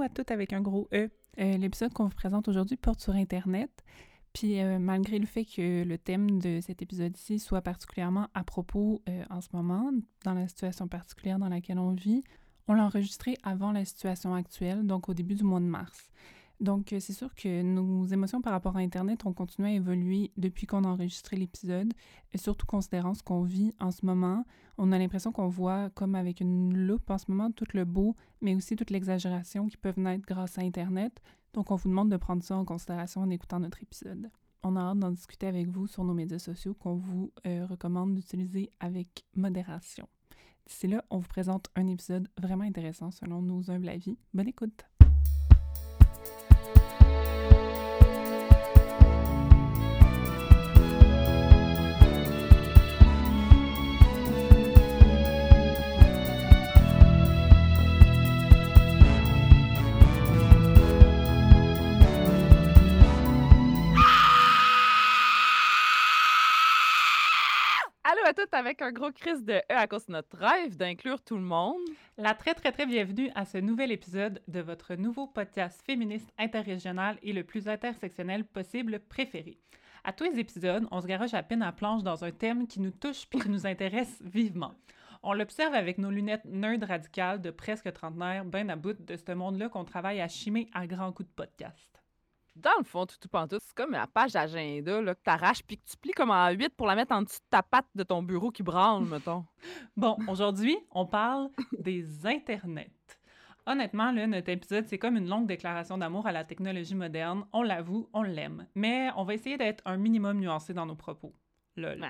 À toutes avec un gros E. Euh, L'épisode qu'on vous présente aujourd'hui porte sur Internet. Puis euh, malgré le fait que le thème de cet épisode-ci soit particulièrement à propos euh, en ce moment, dans la situation particulière dans laquelle on vit, on l'a enregistré avant la situation actuelle, donc au début du mois de mars. Donc, euh, c'est sûr que nos émotions par rapport à Internet ont continué à évoluer depuis qu'on a enregistré l'épisode, et surtout considérant ce qu'on vit en ce moment. On a l'impression qu'on voit comme avec une loupe en ce moment tout le beau, mais aussi toute l'exagération qui peuvent naître grâce à Internet. Donc, on vous demande de prendre ça en considération en écoutant notre épisode. On a hâte d'en discuter avec vous sur nos médias sociaux qu'on vous euh, recommande d'utiliser avec modération. D'ici là, on vous présente un épisode vraiment intéressant selon nos humbles avis. Bonne écoute! Toutes avec un gros crise de E à cause de notre rêve d'inclure tout le monde. La très très très bienvenue à ce nouvel épisode de votre nouveau podcast féministe interrégional et le plus intersectionnel possible préféré. À tous les épisodes, on se garoche à peine à planche dans un thème qui nous touche puis qui nous intéresse vivement. On l'observe avec nos lunettes nerd radicales de presque trentenaire, ben à bout de ce monde-là qu'on travaille à chimer à grands coups de podcast. Dans le fond, tout tout pantoute, c'est comme la page d'agenda là, que t'arraches puis que tu plies comme en 8 pour la mettre en dessous de ta patte de ton bureau qui branle, mettons. Bon, aujourd'hui, on parle des internets. Honnêtement, là, notre épisode, c'est comme une longue déclaration d'amour à la technologie moderne. On l'avoue, on l'aime. Mais on va essayer d'être un minimum nuancé dans nos propos. Lol. Ouais.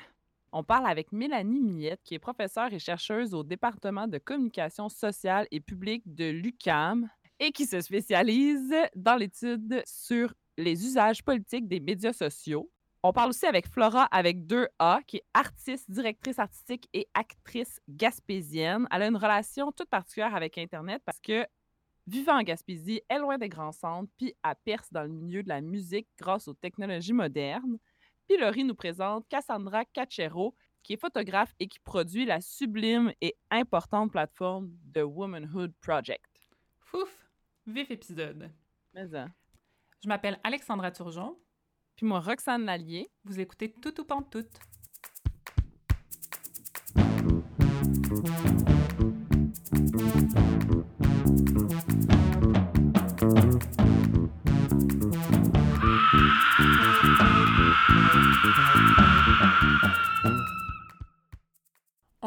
On parle avec Mélanie Millette, qui est professeure et chercheuse au département de communication sociale et publique de l'UCAM et qui se spécialise dans l'étude sur les usages politiques des médias sociaux. On parle aussi avec Flora avec deux A, qui est artiste, directrice artistique et actrice gaspésienne. Elle a une relation toute particulière avec Internet parce que, vivant en Gaspésie, elle est loin des grands centres, puis elle perce dans le milieu de la musique grâce aux technologies modernes. Puis Laurie nous présente Cassandra Cachero, qui est photographe et qui produit la sublime et importante plateforme The Womanhood Project. Fouf! Vif épisode. Mais ça. Je m'appelle Alexandra Turgeon. Puis moi, Roxane Lallier. Vous écoutez Tout ou Pantoute.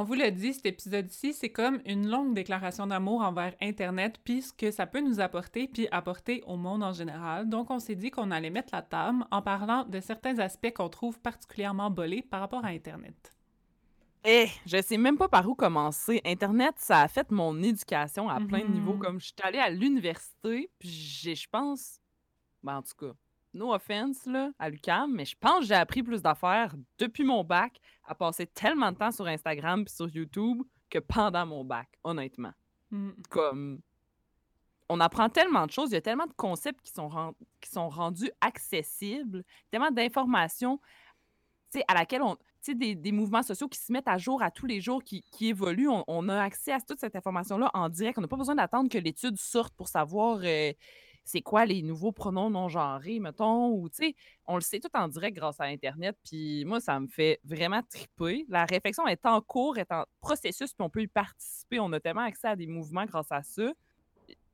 On vous l'a dit, cet épisode-ci, c'est comme une longue déclaration d'amour envers Internet, puis ce que ça peut nous apporter, puis apporter au monde en général. Donc, on s'est dit qu'on allait mettre la table en parlant de certains aspects qu'on trouve particulièrement bolés par rapport à Internet. Eh, je sais même pas par où commencer. Internet, ça a fait mon éducation à plein de niveaux. Mhm. Comme je suis allée à l'université, puis j'ai, je pense, ben en tout cas, no offense là, à l'UQAM, mais je pense que j'ai appris plus d'affaires depuis mon bac à passer tellement de temps sur Instagram puis sur YouTube que pendant mon bac, honnêtement. Mm. Comme on apprend tellement de choses, il y a tellement de concepts qui sont, ren- qui sont rendus accessibles, tellement d'informations à laquelle on. Tu sais, des, des mouvements sociaux qui se mettent à jour à tous les jours, qui, qui évoluent. On, on a accès à toute cette information-là en direct. On n'a pas besoin d'attendre que l'étude sorte pour savoir euh, c'est quoi les nouveaux pronoms non genrés, mettons. Ou, tu sais, on le sait tout en direct grâce à Internet. Puis moi, ça me fait vraiment triper. La réflexion est en cours, est en processus, puis on peut y participer. On a tellement accès à des mouvements grâce à ça.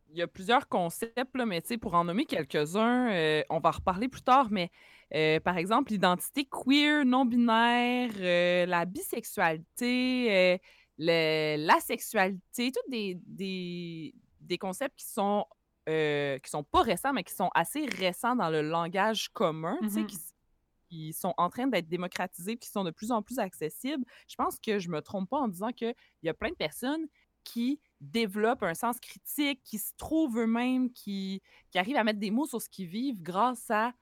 Il y a plusieurs concepts, mais tu sais, pour en nommer quelques-uns, euh, on va en reparler plus tard, mais euh, par exemple, l'identité queer, non-binaire, euh, la bisexualité, le- la tous des concepts qui sont, euh, qui sont pas récents, mais qui sont assez récents dans le langage commun, Mhm. qui, sont en train d'être démocratisés, qui sont de plus en plus accessibles. Je pense que je me trompe pas en disant qu'il y a plein de personnes qui développent un sens critique, qui se trouvent eux-mêmes, qui, qui arrivent à mettre des mots sur ce qu'ils vivent grâce à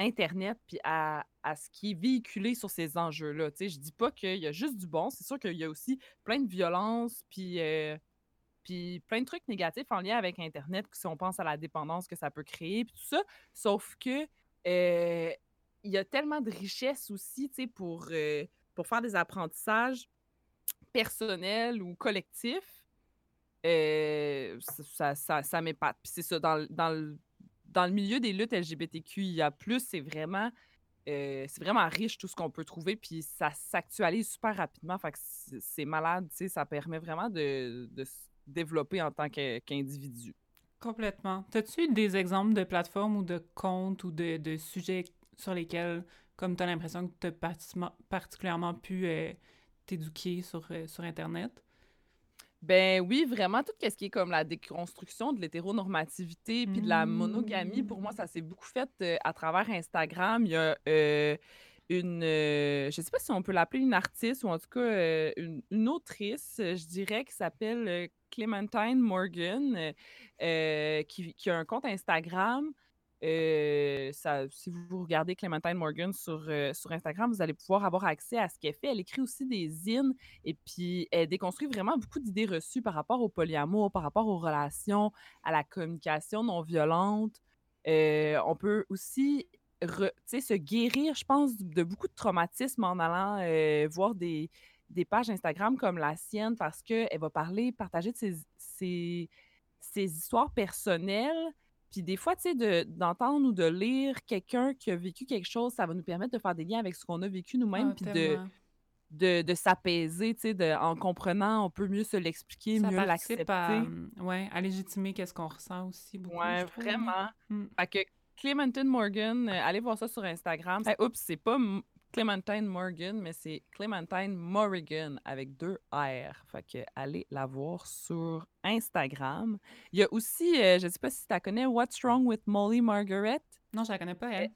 Internet puis à, à ce qui est véhiculé sur ces enjeux-là. Je dis pas qu'il y a juste du bon, c'est sûr qu'il y a aussi plein de violence puis, euh, puis plein de trucs négatifs en lien avec Internet, si on pense à la dépendance que ça peut créer puis tout ça. Sauf que euh, il y a tellement de richesses aussi, tu sais, pour, euh, pour faire des apprentissages personnels ou collectifs euh, ça, ça, ça, m'épate. Puis c'est ça, dans, dans, le, dans le milieu des luttes LGBTQIA+, c'est vraiment, euh, c'est vraiment riche tout ce qu'on peut trouver, puis ça s'actualise super rapidement. Fait que c'est malade, tu sais, ça permet vraiment de, développer en tant qu'individu. Complètement. T'as-tu des exemples de plateformes ou de comptes ou de, de sujets sur lesquels, comme t'as l'impression que t'as parti- particulièrement pu euh, t'éduquer sur, euh, sur Internet? Ben oui, vraiment, tout ce qui est comme la déconstruction de l'hétéronormativité puis de la monogamie, pour moi, ça s'est beaucoup fait euh, à travers Instagram. Il y a euh, une, euh, je sais pas si on peut l'appeler une artiste ou en tout cas une, une autrice, je dirais, qui s'appelle Clementine Morgan, euh, qui, a un compte Instagram. Euh, si vous regardez Clementine Morgan sur, euh, sur Instagram, vous allez pouvoir avoir accès à ce qu'elle fait. Elle écrit aussi des zines et puis elle déconstruit vraiment beaucoup d'idées reçues par rapport au polyamour, par rapport aux relations, à la communication non violente. On peut aussi se guérir, je pense, de beaucoup de traumatismes en allant voir des, des pages Instagram comme la sienne parce qu'elle va parler, partager de ses, ses, ses histoires personnelles. Puis des fois, tu sais, de- d'entendre ou de lire quelqu'un qui a vécu quelque chose, ça va nous permettre de faire des liens avec ce qu'on a vécu nous-mêmes, Ah, puis de, de, de s'apaiser, tu sais, en comprenant, on peut mieux se l'expliquer, mieux participe à, l'accepter. hum, ouais, à légitimer qu'est-ce qu'on ressent aussi beaucoup, Ouais, vraiment. Mm. Fait que Clementine Morgan, euh, allez voir ça sur Instagram. Oups, c'est pas Clementine Morgan, mais c'est Clementine Morrigan avec deux R. Fait que allez la voir sur Instagram. Il y a aussi, euh, je sais pas si tu la connais, What's Wrong with Molly Margaret? Non, je la connais pas, elle.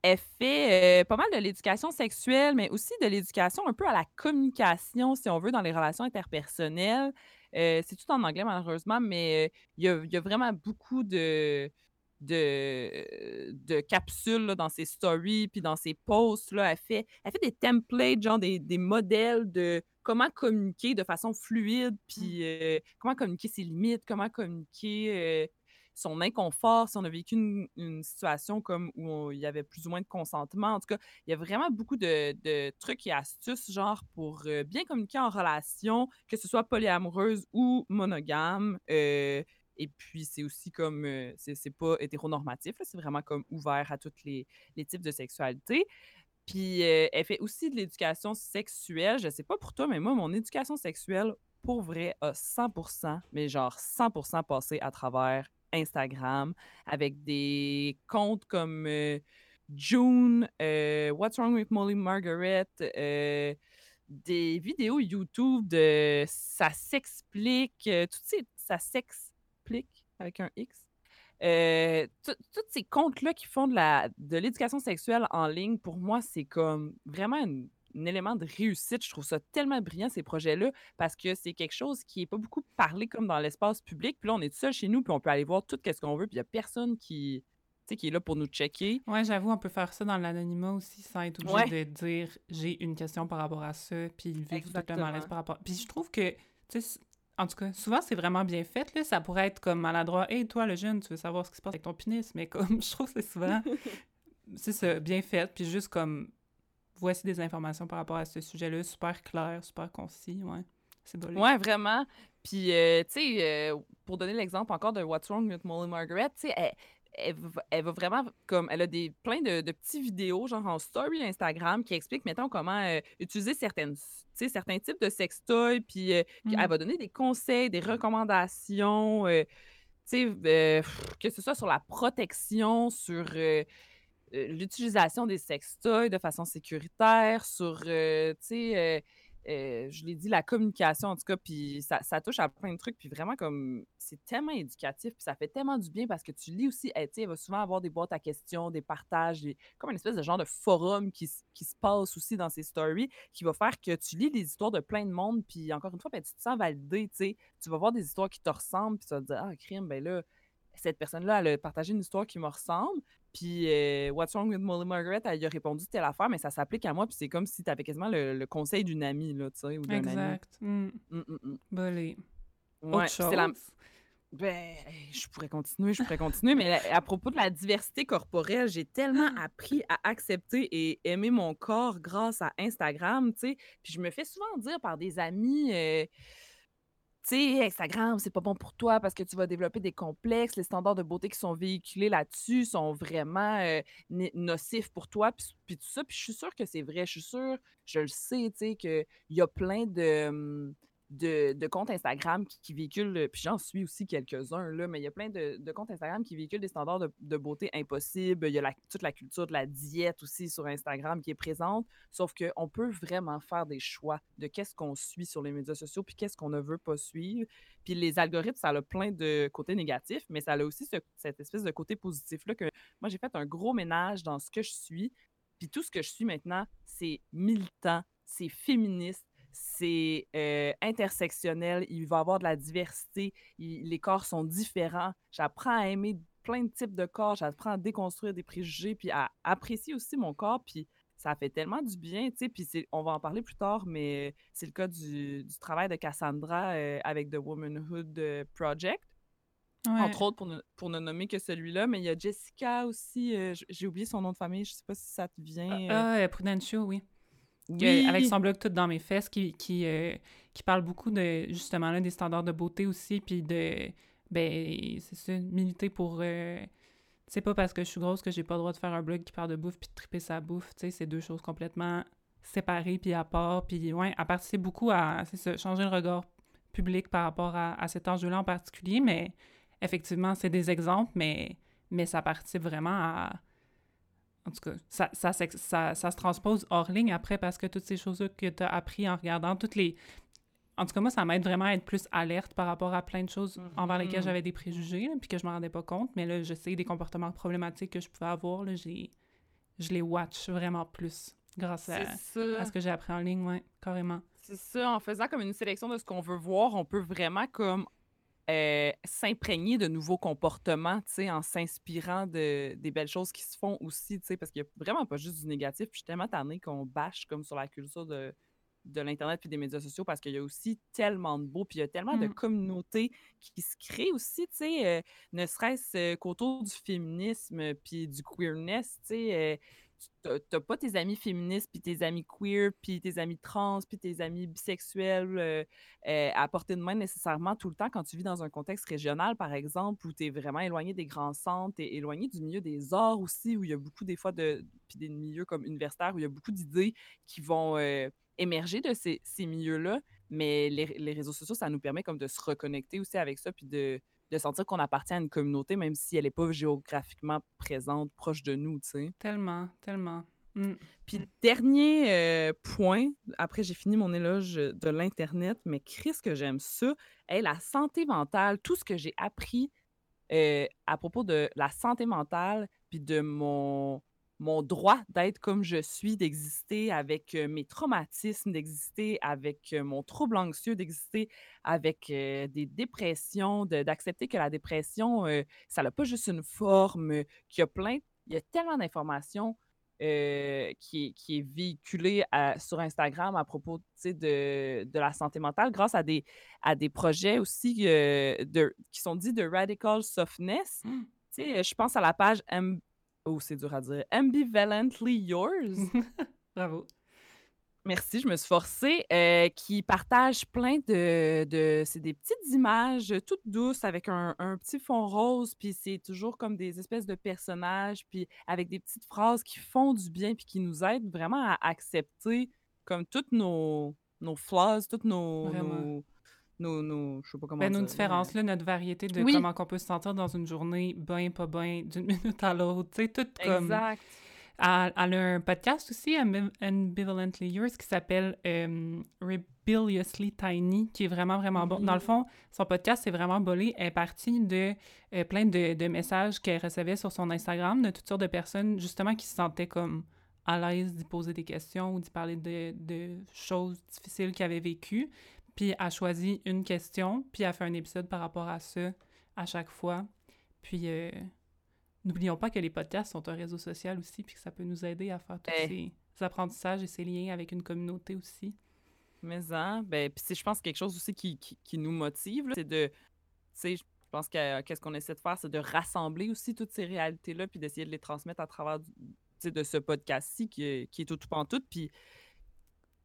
Elle fait euh, pas mal de l'éducation sexuelle, mais aussi de l'éducation un peu à la communication, si on veut, dans les relations interpersonnelles. Euh, c'est tout en anglais, malheureusement, mais il y, a, il y a vraiment beaucoup de, de, de capsules là, dans ses stories, puis dans ses posts. Là, elle, fait, elle fait des templates, genre des, des modèles de comment communiquer de façon fluide, puis euh, comment communiquer ses limites, comment communiquer euh, son inconfort, si on a vécu une, une situation comme où on- il y avait plus ou moins de consentement. En tout cas, il y a vraiment beaucoup de, de trucs et astuces, genre, pour euh, bien communiquer en relation, que ce soit polyamoureuse ou monogame. euh, et puis, c'est aussi comme, euh, c'est pas hétéronormatif, c'est vraiment comme ouvert à tous les, les types de sexualité. Puis, euh, elle fait aussi de l'éducation sexuelle. Je sais pas pour toi, mais moi, mon éducation sexuelle, pour vrai, a 100%, mais genre 100% passé à travers Instagram avec des comptes comme euh, June, euh, What's Wrong with Molly Margaret, des vidéos YouTube de Ça s'explique, tout ces, ça s'explique avec un X. Euh, tous ces comptes-là qui font de l'éducation sexuelle en ligne, pour moi, c'est comme vraiment une- un élément de réussite. Je trouve ça tellement brillant, ces projets-là, parce que c'est quelque chose qui est pas beaucoup parlé comme dans l'espace public. Puis là, on est tout seul chez nous, puis on peut aller voir tout ce qu'on veut, puis il y a personne qui, qui est là pour nous checker. Ouais, j'avoue, on peut faire ça dans l'anonymat aussi sans être obligé Ouais. de dire j'ai une question par rapport à ça, puis vivre tout le malaise par rapport. Puis je trouve que, tu sais, c- en tout cas, souvent c'est vraiment bien fait, là. Ça pourrait être comme maladroit. Hey, toi, le jeune, tu veux savoir ce qui se passe avec ton pénis, mais comme je trouve que c'est souvent, c'est ça, bien fait, puis juste comme voici des informations par rapport à ce sujet-là, super clair, super concis, ouais. C'est beau. Ouais, vraiment. Puis, euh, tu sais, euh, pour donner l'exemple encore de What's Wrong with Molly Margaret, tu sais, elle, elle, va- vraiment comme elle a des plein de, de petits vidéos genre en story Instagram qui expliquent mettons comment euh, utiliser certaines certains types de sextoys puis euh, Mm. elle va donner des conseils des recommandations euh, que ce soit sur la protection sur l'utilisation des sextoys de façon sécuritaire sur euh, je l'ai dit, la communication, en tout cas, puis ça, touche à plein de trucs, puis vraiment, comme, c'est tellement éducatif, puis ça fait tellement du bien parce que tu lis aussi, elle, tu va souvent avoir des boîtes à questions, des partages, des- comme une espèce de genre de forum qui, se passe aussi dans ses stories, qui va faire que tu lis les histoires de plein de monde, puis encore une fois, ben, tu te sens validé, tu sais, tu vas voir des histoires qui te ressemblent, puis tu vas te dire, ah, crime, ben là, cette personne-là, elle a partagé une histoire qui me ressemble. Puis, euh, What's Wrong with Molly Margaret, elle y a répondu telle affaire, mais ça s'applique à moi. Puis, c'est comme si tu avais quasiment le, le conseil d'une amie, là, tu sais, ou d'un ami. Exact. Mm. Hum, hum. Bolé. Ouais, Autre chose? la... Ben, je pourrais continuer, je pourrais continuer, mais à propos de la diversité corporelle, j'ai tellement appris à accepter et aimer mon corps grâce à Instagram, tu sais. Puis je me fais souvent dire par des amis, euh, sais, Instagram, c'est pas bon pour toi parce que tu vas développer des complexes. Les standards de beauté qui sont véhiculés là-dessus sont vraiment nocifs pour toi. Puis, tout ça. Puis je suis sûre que c'est vrai. Je suis sûre, je le sais, tu sais, qu'il y a plein de. De, comptes Instagram qui, véhiculent, puis j'en suis aussi quelques-uns, mais il y a plein de, comptes Instagram qui véhiculent des standards de, beauté impossibles. Il y a toute la culture de la diète aussi sur Instagram qui est présente, sauf qu'on peut vraiment faire des choix de qu'est-ce qu'on suit sur les médias sociaux, puis qu'est-ce qu'on ne veut pas suivre. Puis les algorithmes, ça a plein de côtés négatifs, mais ça a aussi cette espèce de côté positif-là que moi, j'ai fait un gros ménage dans ce que je suis. Puis tout ce que je suis maintenant, c'est militant, c'est féministe, c'est euh, intersectionnel, il va y avoir de la diversité, les corps sont différents. J'apprends à aimer plein de types de corps, j'apprends à déconstruire des préjugés, puis à apprécier aussi mon corps, puis ça fait tellement du bien, tu sais, puis on va en parler plus tard, mais c'est le cas du, travail de Cassandra euh, avec The Womanhood euh, Project. Entre autres, pour ne, pour ne nommer que celui-là, mais il y a Jessica aussi, j'ai oublié son nom de famille, je sais pas si ça te vient. Ah, ah oui avec son blog Tout dans mes fesses, qui, qui, euh, qui parle beaucoup de, justement, là, des standards de beauté aussi, puis de, ben, c'est ça, militer pour... Euh, c'est pas parce que je suis grosse que j'ai pas le droit de faire un blog qui parle de bouffe puis de triper sa bouffe, tu sais, c'est deux choses complètement séparées puis à part, puis ouais, à participer beaucoup à, ça, changer le regard public par rapport à, à cet enjeu-là en particulier, mais effectivement, c'est des exemples, mais, mais ça participe vraiment à en tout cas, ça, ça, ça, ça, se transpose hors ligne après parce que toutes ces choses que tu as appris en regardant toutes les. En tout cas, moi, ça m'aide vraiment à être plus alerte par rapport à plein de choses envers lesquelles mm-hmm. j'avais des préjugés, puis que je me rendais pas compte. Mais là, je sais des comportements problématiques que je pouvais avoir. Là, je les watch vraiment plus grâce à, à, ce que j'ai appris en ligne, ouais, carrément. C'est ça. En faisant comme une sélection de ce qu'on veut voir, on peut vraiment comme euh, s'imprégner de nouveaux comportements, tu sais, en s'inspirant de, des belles choses qui se font aussi, tu sais, parce qu'il n'y a vraiment pas juste du négatif. Puis je suis tellement tannée qu'on bâche comme sur la culture de, de l'Internet puis des médias sociaux parce qu'il y a aussi tellement de beau, puis il y a tellement de mmh. communautés qui se créent aussi, tu sais, euh, ne serait-ce euh, qu'autour du féminisme puis du queerness, tu sais t'as pas tes amis féministes, puis tes amis queer, puis tes amis trans, puis tes amis bisexuels euh, euh, à portée de main nécessairement tout le temps quand tu vis dans un contexte régional, par exemple, où tu es vraiment éloigné des grands centres, et éloigné du milieu des arts aussi, où il y a beaucoup des fois de... puis des milieux comme universitaires, où il y a beaucoup d'idées qui vont euh, émerger de ces, ces milieux-là, mais les, les, réseaux sociaux, ça nous permet comme de se reconnecter aussi avec ça, puis de de sentir qu'on appartient à une communauté, même si elle n'est pas géographiquement présente, proche de nous, tu sais. Tellement, tellement. Mmh. Puis dernier euh, point, après j'ai fini mon éloge de l'Internet, mais Chris, que j'aime ça, hey, la santé mentale, tout ce que j'ai appris euh, à propos de la santé mentale, puis de mon mon droit d'être comme je suis, d'exister avec mes traumatismes, d'exister avec mon trouble anxieux, d'exister avec des dépressions, d'accepter que la dépression, ça n'a pas juste une forme, qu'il y a plein, il y a tellement d'informations qui, qui, est véhiculée sur Instagram à propos de, de la santé mentale grâce à des, à des projets aussi de, qui sont dits de radical softness. Mmh. Je pense à la page M Oh, c'est dur à dire. Ambivalently Yours. Bravo. Merci, je me suis forcée. Euh, qui partage plein de. de c'est des petites images toutes douces avec un, petit fond rose, puis c'est toujours comme des espèces de personnages, puis avec des petites phrases qui font du bien, puis qui nous aident vraiment à accepter comme toutes nos, nos flaws, toutes nos, nos, nos, je sais pas comment ben, nos différences, là, notre variété de comment on peut se sentir dans une journée, bien, pas bien, d'une minute à l'autre, tu sais, tout comme... Exact. Elle, a un podcast aussi, Ambivalently Yours, qui s'appelle euh, Rebelliously Tiny, qui est vraiment, vraiment bon. Dans le fond, son podcast, c'est vraiment bolé. Elle est partie de euh, plein de, de messages qu'elle recevait sur son Instagram de toutes sortes de personnes, justement, qui se sentaient comme à l'aise d'y poser des questions ou d'y parler de, de choses difficiles qu'elle avait vécues puis a choisi une question, puis a fait un épisode par rapport à ça à chaque fois. Puis euh, n'oublions pas que les podcasts sont un réseau social aussi, puis que ça peut nous aider à faire tous ces, apprentissages et ces liens avec une communauté aussi. Mais hein, ben, puis je pense quelque chose aussi qui, qui, nous motive, c'est de, tu sais, je pense que qu'est-ce qu'on essaie de faire, c'est de rassembler aussi toutes ces réalités-là, puis d'essayer de les transmettre à travers, de ce podcast-ci qui, qui est tout, tout en tout, puis,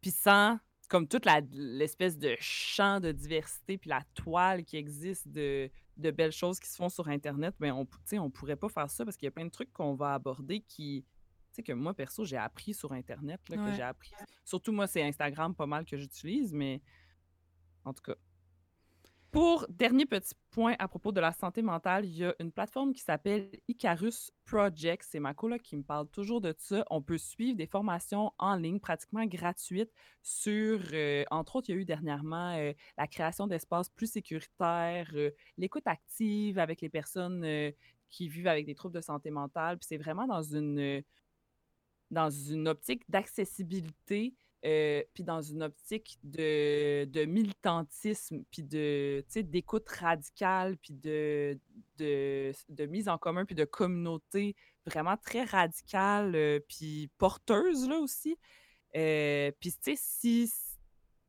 puis sans comme toute l'espèce de champ de diversité puis la toile qui existe de, de belles choses qui se font sur Internet, mais on, tu sais, on pourrait pas faire ça parce qu'il y a plein de trucs qu'on va aborder qui, tu sais, que moi, perso, j'ai appris sur Internet, là, que j'ai appris. Surtout, moi, c'est Instagram pas mal que j'utilise, mais en tout cas. Pour dernier petit point à propos de la santé mentale, il y a une plateforme qui s'appelle Icarus Project. C'est ma coloc qui me parle toujours de ça. On peut suivre des formations en ligne pratiquement gratuites sur, euh, entre autres, il y a eu dernièrement euh, la création d'espaces plus sécuritaires, euh, l'écoute active avec les personnes qui vivent avec des troubles de santé mentale. Puis c'est vraiment dans une, dans une optique d'accessibilité, euh, puis dans une optique de, militantisme, puis d'écoute radicale, puis de, de, de mise en commun, puis de communauté vraiment très radicale, euh, puis porteuse, là, aussi. Euh, puis, tu sais, si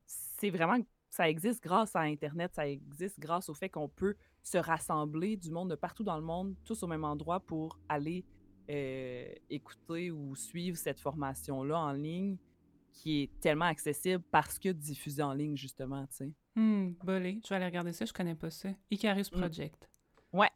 c'est vraiment... Ça existe grâce à Internet, ça existe grâce au fait qu'on peut se rassembler du monde de partout dans le monde, tous au même endroit pour aller euh, écouter ou suivre cette formation-là en ligne qui est tellement accessible parce que diffusée en ligne, justement, tu sais. Hmm, bolé. Je vais aller regarder ça, je connais pas ça. Icarus Mm. Project. Ouais.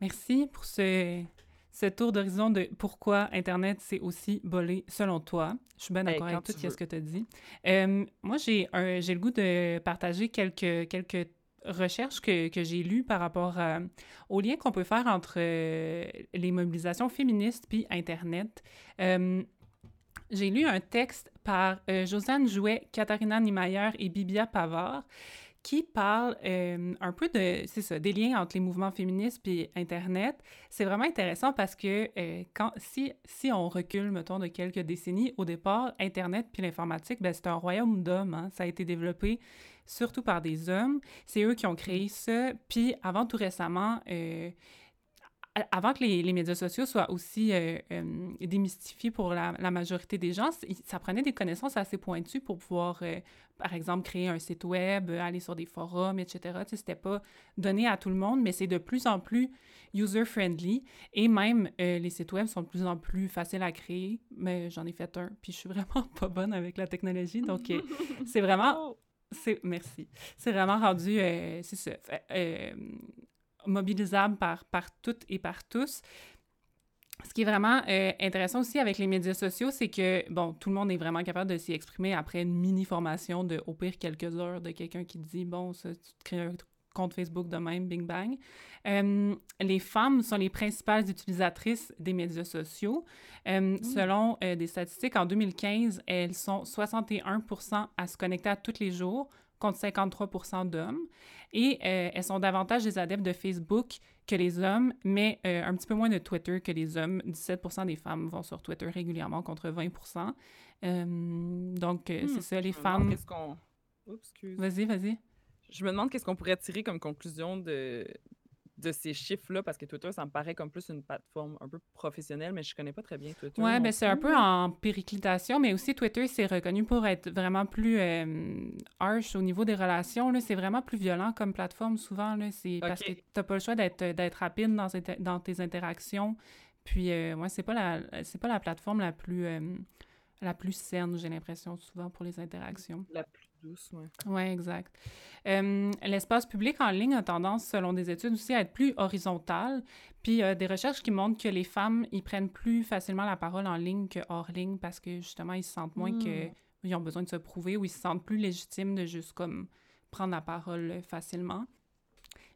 Merci pour ce, ce tour d'horizon de pourquoi Internet c'est aussi bolé selon toi. Je suis bien Ben, d'accord avec tout ce que tu as dit. Euh, moi, j'ai le goût de partager quelques, quelques recherches que, que j'ai lues par rapport à- au lien qu'on peut faire entre euh, les mobilisations féministes puis Internet. Euh, j'ai lu un texte par euh, Josiane Jouet, Katharina Niemeyer et Bibia Pavard qui parle euh, un peu de, c'est ça, des liens entre les mouvements féministes et Internet. C'est vraiment intéressant parce que euh, si, si on recule, mettons, de quelques décennies, au départ, Internet puis l'informatique, ben, c'est un royaume d'hommes. hein. Ça a été développé surtout par des hommes. C'est eux qui ont créé ça. Puis avant tout récemment, euh, avant que les, les médias sociaux soient aussi euh, euh, démystifiés pour la, la majorité des gens, ça prenait des connaissances assez pointues pour pouvoir, euh, par exemple, créer un site web, aller sur des forums, etc. Tu sais, c'était pas donné à tout le monde, mais c'est de plus en plus user-friendly et même les sites web sont de plus en plus faciles à créer. Mais j'en ai fait un, puis je suis vraiment pas bonne avec la technologie, donc c'est vraiment Oh! merci. C'est vraiment rendu, c'est ça, mobilisable par, par toutes et par tous. Ce qui est vraiment euh, intéressant aussi avec les médias sociaux, c'est que, bon, tout le monde est vraiment capable de s'y exprimer après une mini-formation de, au pire, quelques heures de quelqu'un qui dit, bon, ça, tu te crées un compte Facebook de même, bing bang. Euh, les femmes sont les principales utilisatrices des médias sociaux. Euh, Selon euh, des statistiques, en 2015, elles sont 61 à se connecter à tous les jours, contre 53 d'hommes. Et euh, elles sont davantage des adeptes de Facebook que les hommes, mais euh, un petit peu moins de Twitter que les hommes. 17% des femmes vont sur Twitter régulièrement contre 20% Euh, Donc, euh, Hmm, c'est ça, les Je me demande femmes... qu'est-ce qu'on-. Vas-y, vas-y. Je me demande qu'est-ce qu'on pourrait tirer comme conclusion de, de ces chiffres-là, parce que Twitter, ça me paraît comme plus une plateforme un peu professionnelle, mais je connais pas très bien Twitter. Non ben c'est un peu en périclitation, mais aussi Twitter, c'est reconnu pour être vraiment plus euh, harsh au niveau des relations. C'est vraiment plus violent comme plateforme, souvent. là. C'est parce que t'as pas le choix d'être d'être rapide dans, tes- dans tes interactions. Puis, euh, ouais, c'est pas la c'est pas la plateforme la plus euh, la plus saine, j'ai l'impression, souvent, pour les interactions. La plus douce. Oui, exact. Euh, L'espace public en ligne a tendance, selon des études aussi, à être plus horizontal. Puis euh, des recherches qui montrent que les femmes, ils prennent plus facilement la parole en ligne que hors ligne parce que justement, ils se sentent moins que Mm. ils ont besoin de se prouver ou ils se sentent plus légitimes de juste comme prendre la parole euh, facilement.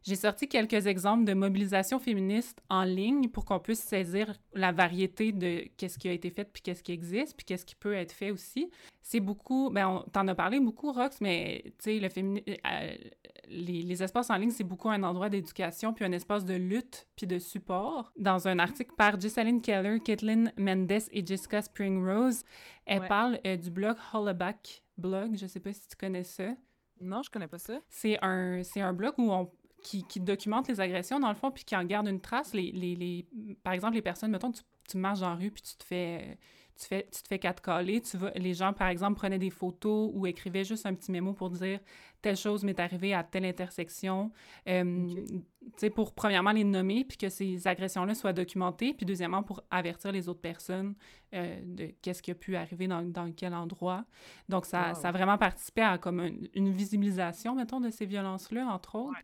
J'ai sorti quelques exemples de mobilisation féministe en ligne pour qu'on puisse saisir la variété de qu'est-ce qui a été fait puis qu'est-ce qui existe puis qu'est-ce qui peut être fait aussi. C'est beaucoup, ben on t'en a parlé beaucoup Rox, mais tu sais le fémini- euh, les, les espaces en ligne c'est beaucoup un endroit d'éducation puis un espace de lutte puis de support. Dans un article par Jessalyn Keller, Caitlin Mendes et Jessica Spring Rose, elle Ouais. parle euh, du blog Hollaback blog, je sais pas si tu connais ça. Non, je connais pas ça. C'est un, c'est un blog où on, qui, qui documente les agressions, dans le fond, puis qui en garde une trace. Les, les, les, par exemple, les personnes, mettons, tu, tu marches dans la rue, puis tu te fais, tu, fais, tu te fais quatre caler, tu vas, les gens, par exemple, prenaient des photos ou écrivaient juste un petit mémo pour dire telle chose m'est arrivée à telle intersection. Euh, Tu sais, pour premièrement les nommer, puis que ces agressions-là soient documentées, puis deuxièmement pour avertir les autres personnes euh, de qu'est-ce qui a pu arriver dans, dans quel endroit. Donc, ça, ça a vraiment participé à comme une, visibilisation, mettons, de ces violences-là, entre autres.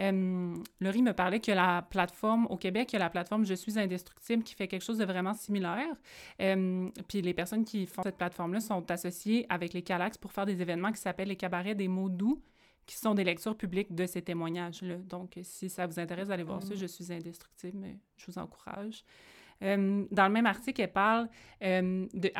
Euh, Laurie me parlait que la plateforme au Québec, il y a la plateforme Je suis indestructible qui fait quelque chose de vraiment similaire. Euh, puis les personnes qui font cette plateforme-là sont associées avec les Calax pour faire des événements qui s'appellent les cabarets des mots doux qui sont des lectures publiques de ces témoignages-là. Donc, si ça vous intéresse d'aller voir ça, mm. Je suis indestructible, je vous encourage. Euh, dans le même article, elles parlent, euh, de,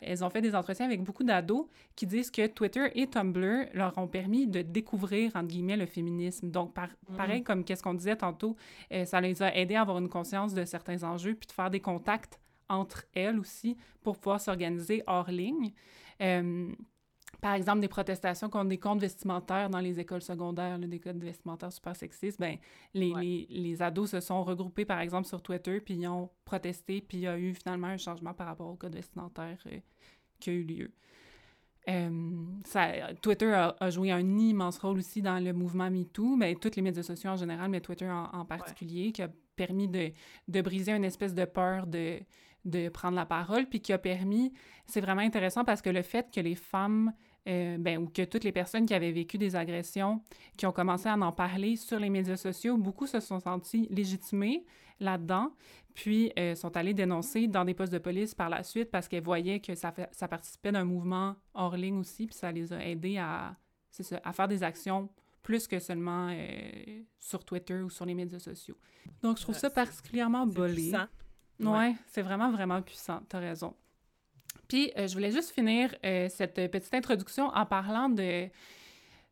elles ont fait des entretiens avec beaucoup d'ados qui disent que Twitter et Tumblr leur ont permis de découvrir, entre guillemets, le féminisme. Donc, par, mm. pareil comme qu'est-ce qu'on disait tantôt, euh, ça les a aidés à avoir une conscience de certains enjeux, puis de faire des contacts entre elles aussi pour pouvoir s'organiser hors ligne par exemple, des protestations contre des comptes vestimentaires dans les écoles secondaires, des codes vestimentaires super sexistes, ben, les, les, les, ados se sont regroupés, par exemple, sur Twitter, puis ils ont protesté, puis il y a eu finalement un changement par rapport au code vestimentaire euh, qui a eu lieu. Euh, ça, Twitter a, joué un immense rôle aussi dans le mouvement MeToo, mais toutes les médias sociaux en général, mais Twitter en, particulier, qui a permis de, de, briser une espèce de peur de, de prendre la parole, puis qui a permis, c'est vraiment intéressant parce que le fait que les femmes euh, ben, ou que toutes les personnes qui avaient vécu des agressions, qui ont commencé à en parler sur les médias sociaux, beaucoup se sont sentis légitimés là-dedans, puis euh, sont allés dénoncer dans des postes de police par la suite parce qu'elles voyaient que ça, ça participait d'un mouvement hors ligne aussi, puis ça les a aidés à, à faire des actions plus que seulement euh, sur Twitter ou sur les médias sociaux. Donc, je trouve ça particulièrement bolé. Ouais, c'est vraiment, vraiment puissant. T'as raison. Puis, euh, je voulais juste finir euh, cette petite introduction en parlant de...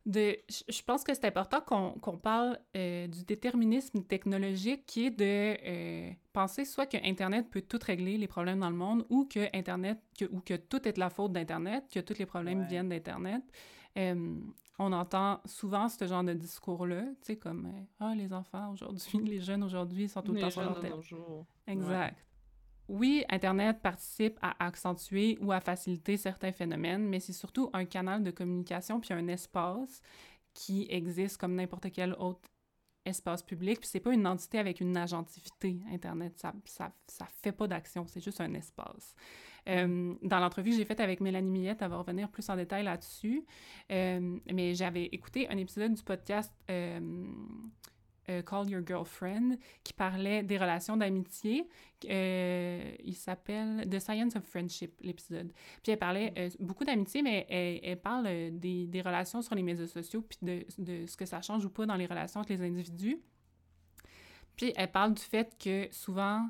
de je pense que c'est important qu'on parle euh, du déterminisme technologique qui est de penser soit que Internet peut tout régler, les problèmes dans le monde, ou que Internet, que, ou que tout est de la faute d'Internet, que tous les problèmes viennent d'Internet. On entend souvent ce genre de discours-là, tu sais, comme Ah, les enfants aujourd'hui, les jeunes aujourd'hui sont tout le temps sur leur Exact. Oui, Internet participe à accentuer ou à faciliter certains phénomènes, mais c'est surtout un canal de communication puis un espace qui existe comme n'importe quel autre espace public. Puis c'est pas une entité avec une agentivité, Internet. Ça, ça, ça fait pas d'action, c'est juste un espace. Euh, dans l'entrevue que j'ai faite avec Mélanie Millette, elle va revenir plus en détail là-dessus. Euh, mais j'avais écouté un épisode du podcast euh, Call Your Girlfriend, qui parlait des relations d'amitié. Il s'appelle The Science of Friendship, l'épisode. Puis elle parlait euh, beaucoup d'amitié, mais elle, parle des, des, relations sur les médias sociaux, puis de, de, ce que ça change ou pas dans les relations entre les individus. Puis elle parle du fait que souvent,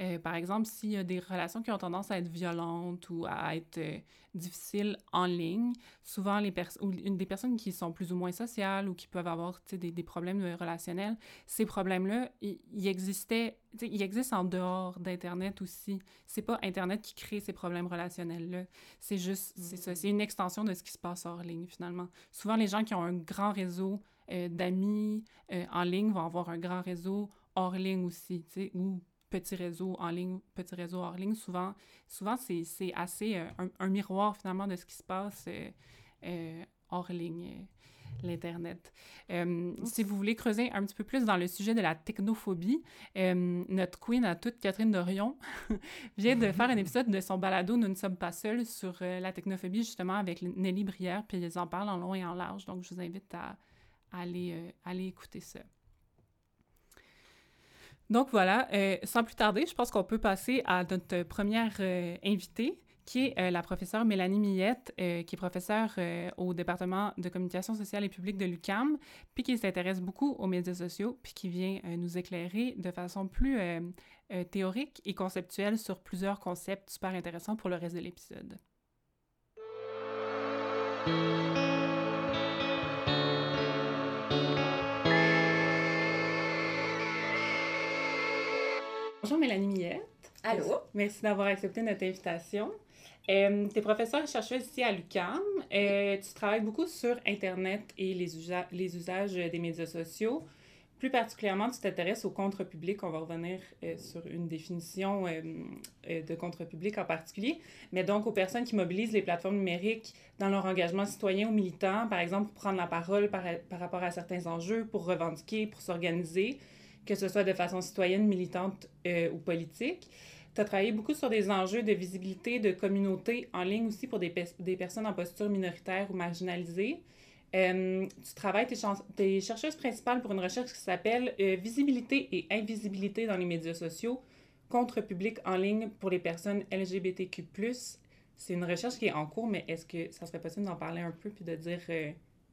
euh, par exemple, s'il y a des relations qui ont tendance à être violentes ou à être euh, difficiles en ligne, souvent les personnes ou des personnes qui sont plus ou moins sociales ou qui peuvent avoir des, des, problèmes relationnels, ces problèmes-là, ils existaient, ils existent en dehors d'Internet aussi. C'est pas Internet qui crée ces problèmes relationnels-là. C'est juste, c'est ça, c'est une extension de ce qui se passe hors ligne finalement. Souvent, les gens qui ont un grand réseau euh, d'amis en ligne vont avoir un grand réseau hors ligne aussi, tu sais, ou petit réseau en ligne, petit réseau hors ligne, souvent, souvent c'est assez euh, un, miroir finalement de ce qui se passe euh, euh, hors ligne, l'Internet. si vous voulez creuser un petit peu plus dans le sujet de la technophobie, notre queen à toute, Catherine Dorion, vient de faire un épisode de son balado Nous ne sommes pas seuls sur la technophobie, justement, avec Nelly Brière, puis ils en parlent en long et en large, donc je vous invite à, aller, aller écouter ça. Donc voilà, euh, sans plus tarder, je pense qu'on peut passer à notre première euh, invitée, qui est euh, la professeure Mélanie Millette, qui est professeure au département de communication sociale et publique de l'UCAM, puis qui s'intéresse beaucoup aux médias sociaux, puis qui vient nous éclairer de façon plus théorique et conceptuelle sur plusieurs concepts super intéressants pour le reste de l'épisode. Bonjour Mélanie Millette. Allô? Merci d'avoir accepté notre invitation. Euh, tu es professeure et chercheuse ici à l'UQAM. Euh, tu travailles beaucoup sur Internet et les, les usages des médias sociaux. Plus particulièrement, tu t'intéresses au contre-public. On va revenir euh, sur une définition de contre-public en particulier, mais donc aux personnes qui mobilisent les plateformes numériques dans leur engagement citoyen ou militant, par exemple pour prendre la parole par, par rapport à certains enjeux, pour revendiquer, pour s'organiser, que ce soit de façon citoyenne, militante ou politique. Tu as travaillé beaucoup sur des enjeux de visibilité de communauté en ligne aussi pour des, personnes en posture minoritaire ou marginalisées. Euh, tu travailles, tu es, chercheuse principale pour une recherche qui s'appelle euh, Visibilité et invisibilité dans les médias sociaux, contre public en ligne pour les personnes LGBTQ. C'est une recherche qui est en cours, mais est-ce que ça serait possible d'en parler un peu puis de dire euh,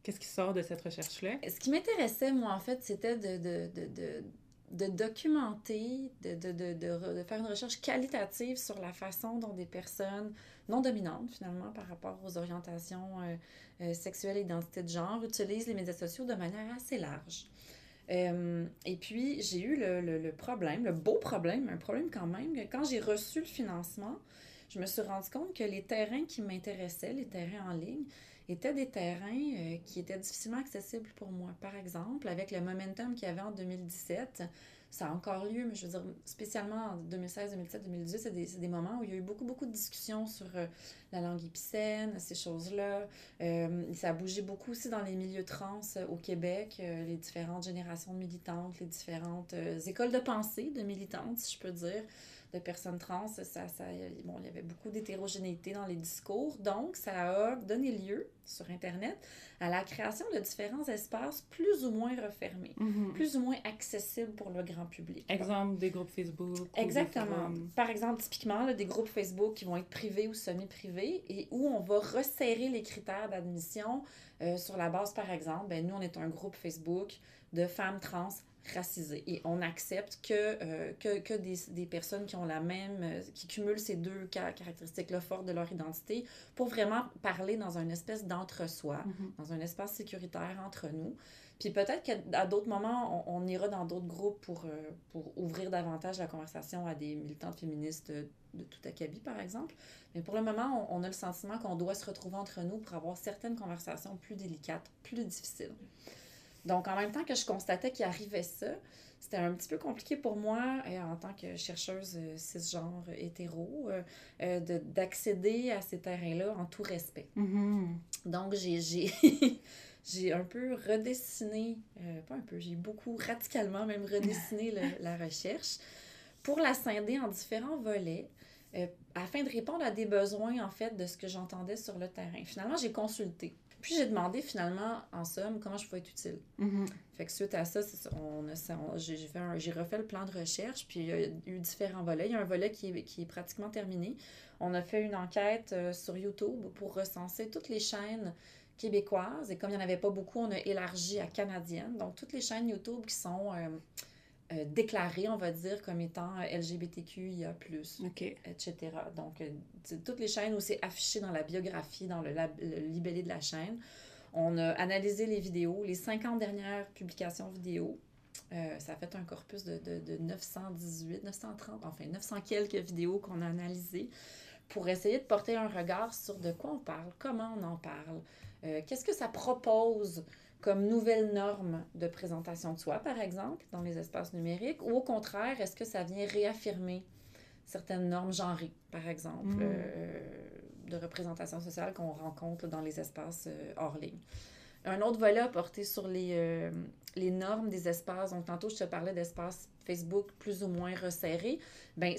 qu'est-ce qui sort de cette recherche-là? Ce qui m'intéressait, moi, en fait, c'était de, documenter, de, faire une recherche qualitative sur la façon dont des personnes non dominantes, finalement, par rapport aux orientations euh, euh, sexuelles et identités de genre, utilisent les médias sociaux de manière assez large. Euh, et puis, j'ai eu le, le, le, problème, le beau problème, un problème quand même, que quand j'ai reçu le financement, je me suis rendu compte que les terrains qui m'intéressaient, les terrains en ligne, étaient des terrains euh, qui étaient difficilement accessibles pour moi. Par exemple, avec le momentum qu'il y avait en 2017, ça a encore lieu, mais je veux dire, spécialement en 2016, 2017, 2018, c'est des, moments où il y a eu beaucoup, beaucoup de discussions sur euh, la langue épicène, ces choses-là. Euh, ça a bougé beaucoup aussi dans les milieux trans au Québec, les différentes générations de militantes, les différentes écoles de pensée de militantes, si je peux dire de personnes trans, ça, ça, bon, il y avait beaucoup d'hétérogénéité dans les discours. Donc, ça a donné lieu sur Internet à la création de différents espaces plus ou moins refermés, mm-hmm. plus ou moins accessibles pour le grand public. Exemple, des groupes Facebook. Exactement. Par exemple, typiquement, là, des groupes Facebook qui vont être privés ou semi-privés et où on va resserrer les critères d'admission euh, sur la base, par exemple, ben, nous, on est un groupe Facebook de femmes trans racisés. Et on accepte que, euh, que, que des, des, personnes qui ont la même, euh, qui cumulent ces deux caractéristiques-là fortes de leur identité pour vraiment parler dans une espèce d'entre-soi, mm-hmm. dans un espace sécuritaire entre nous. Puis peut-être qu'à d'autres moments, on, on, ira dans d'autres groupes pour, euh, pour ouvrir davantage la conversation à des militantes féministes de tout acabit, par exemple. Mais pour le moment, on, on a le sentiment qu'on doit se retrouver entre nous pour avoir certaines conversations plus délicates, plus difficiles. Donc, en même temps que je constatais qu'il arrivait ça, c'était un petit peu compliqué pour moi, euh, en tant que chercheuse euh, cisgenre hétéro, euh, d'accéder à ces terrains-là en tout respect. Mm-hmm. Donc, j'ai j'ai un peu redessiné, pas un peu, j'ai beaucoup radicalement même redessiné le, la recherche pour la scinder en différents volets. afin de répondre à des besoins, en fait, de ce que j'entendais sur le terrain. Finalement, j'ai consulté puis j'ai demandé finalement, en somme, comment je pouvais être utile. Mm-hmm. Fait que suite à ça, on a, j'ai, fait j'ai refait le plan de recherche, puis il y a eu différents volets. Il y a un volet qui est, qui est pratiquement terminé. On a fait une enquête euh, sur YouTube pour recenser toutes les chaînes québécoises. Et comme il n'y en avait pas beaucoup, on a élargi à canadiennes. Donc, toutes les chaînes YouTube qui sont euh, euh, déclarées, on va dire, comme étant LGBTQIA, okay. etc. Donc, euh, toutes les chaînes où c'est affiché dans la biographie, dans le, le, libellé de la chaîne. On a analysé les vidéos, les 50 dernières publications vidéo. Euh, ça a fait un corpus de, de, de, 918, 930, enfin 900 quelques vidéos qu'on a analysées pour essayer de porter un regard sur de quoi on parle, comment on en parle, euh, qu'est-ce que ça propose comme nouvelle norme de présentation de soi, par exemple, dans les espaces numériques, ou au contraire, est-ce que ça vient réaffirmer certaines normes genrées, par exemple, Mm. euh, de représentation sociale qu'on rencontre dans les espaces euh, hors ligne? Un autre volet a porté sur les, euh, les normes des espaces. Donc, tantôt, je te parlais d'espaces Facebook plus ou moins resserrés. Ben,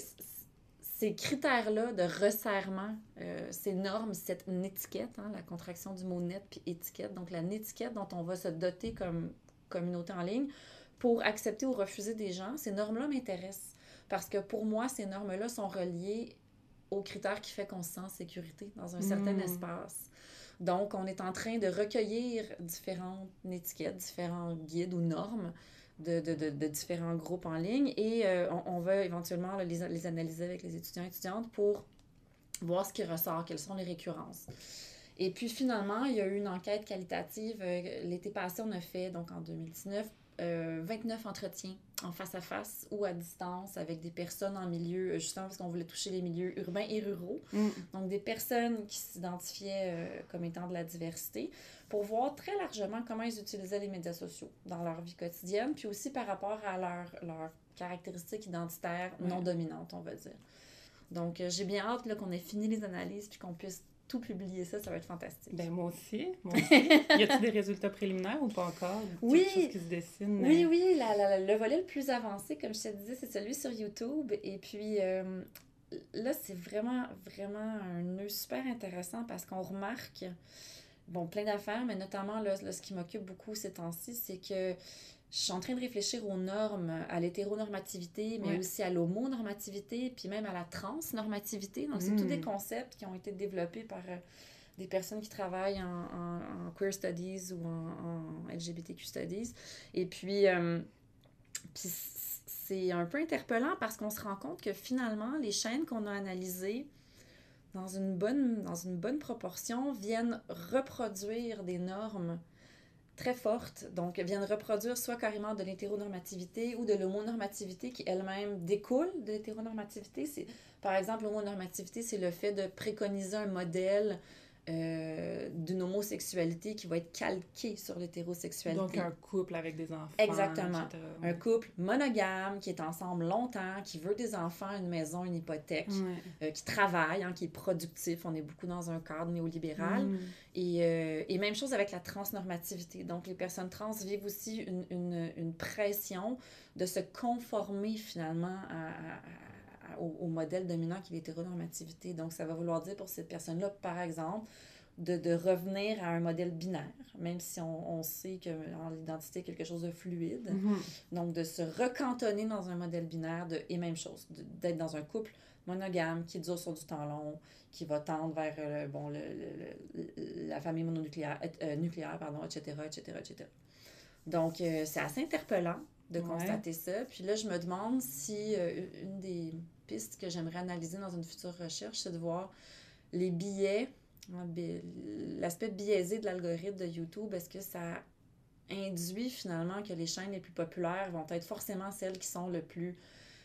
ces critères-là de resserrement, euh, ces normes, cette étiquette, hein, la contraction du mot net puis étiquette, donc la étiquette dont on va se doter comme communauté en ligne pour accepter ou refuser des gens, ces normes-là m'intéressent. Parce que pour moi, ces normes-là sont reliées aux critères qui fait qu'on se sent en sécurité dans un certain Mm. espace. Donc, on est en train de recueillir différentes étiquettes, différents guides ou normes de, de, de, différents groupes en ligne et euh, on, on, va éventuellement les, les analyser avec les étudiants et étudiantes pour voir ce qui ressort, quelles sont les récurrences. Et puis finalement, il y a eu une enquête qualitative. Euh, L'été passé, on a fait, donc en 2019, euh, 29 entretiens en face à face ou à distance avec des personnes en milieu, euh, justement parce qu'on voulait toucher les milieux urbains et ruraux. Mm. Donc, des personnes qui s'identifiaient euh, comme étant de la diversité pour voir très largement comment ils utilisaient les médias sociaux dans leur vie quotidienne, puis aussi par rapport à leurs leur caractéristiques identitaires non dominantes, on va dire. Donc, euh, j'ai bien hâte qu'on ait fini les analyses puis qu'on puisse tout publier ça, ça va être fantastique. Ben, moi aussi. Moi aussi. y a-t-il des résultats préliminaires ou pas encore? Oui. Quelque qui se dessine? Oui, euh, oui, la- la- le volet le plus avancé, comme je te disais, c'est celui sur YouTube. Et puis euh, là, c'est vraiment, vraiment un nœud super intéressant parce qu'on remarque, bon, plein d'affaires, mais notamment là, là, ce qui m'occupe beaucoup ces temps-ci, c'est que je suis en train de réfléchir aux normes, à l'hétéronormativité, mais Ouais. aussi à l'homonormativité, puis même à la transnormativité. Donc, c'est tous des concepts qui ont été développés par euh, des personnes qui travaillent en, en- en queer studies ou en, en LGBTQ studies. Et puis, euh, puis c'est un peu interpellant parce qu'on se rend compte que finalement, les chaînes qu'on a analysées dans une bonne, dans une bonne proportion viennent reproduire des normes très fortes. Donc, viennent reproduire soit carrément de l'hétéronormativité ou de l'homonormativité qui elle-même découle de l'hétéronormativité. Par exemple, l'homonormativité, c'est le fait de préconiser un modèle euh, d'une homosexualité qui va être calqué sur l'hétérosexualité. Donc, un couple avec des enfants. Exactement. etc. Un couple monogame qui est ensemble longtemps, qui veut des enfants, une maison, une hypothèque, Ouais. euh, qui travaille, hein, qui est productif. On est beaucoup dans un cadre néolibéral. Mm. Et, euh, et même chose avec la transnormativité. Donc, les personnes trans vivent aussi une, une, une pression de se conformer finalement à, à- à- au, au modèle dominant qui est l'hétéronormativité. Donc, ça va vouloir dire pour cette personne-là, par exemple, de, de revenir à un modèle binaire, même si on, on sait que en l'identité est quelque chose de fluide. Mhm. Donc, de se recantonner dans un modèle binaire de, et même chose, d'être dans un couple monogame qui dure sur du temps long, qui va tendre vers euh, bon, le, la famille mononucléaire, euh, nucléaire, pardon, etc., etc., etc. Donc, euh, c'est assez interpellant de Ouais. constater ça. Puis là, je me demande si euh, une des pistes que j'aimerais analyser dans une future recherche, c'est de voir les billets, hein, l'aspect biaisé de l'algorithme de YouTube. Est-ce que ça induit finalement que les chaînes les plus populaires vont être forcément celles qui sont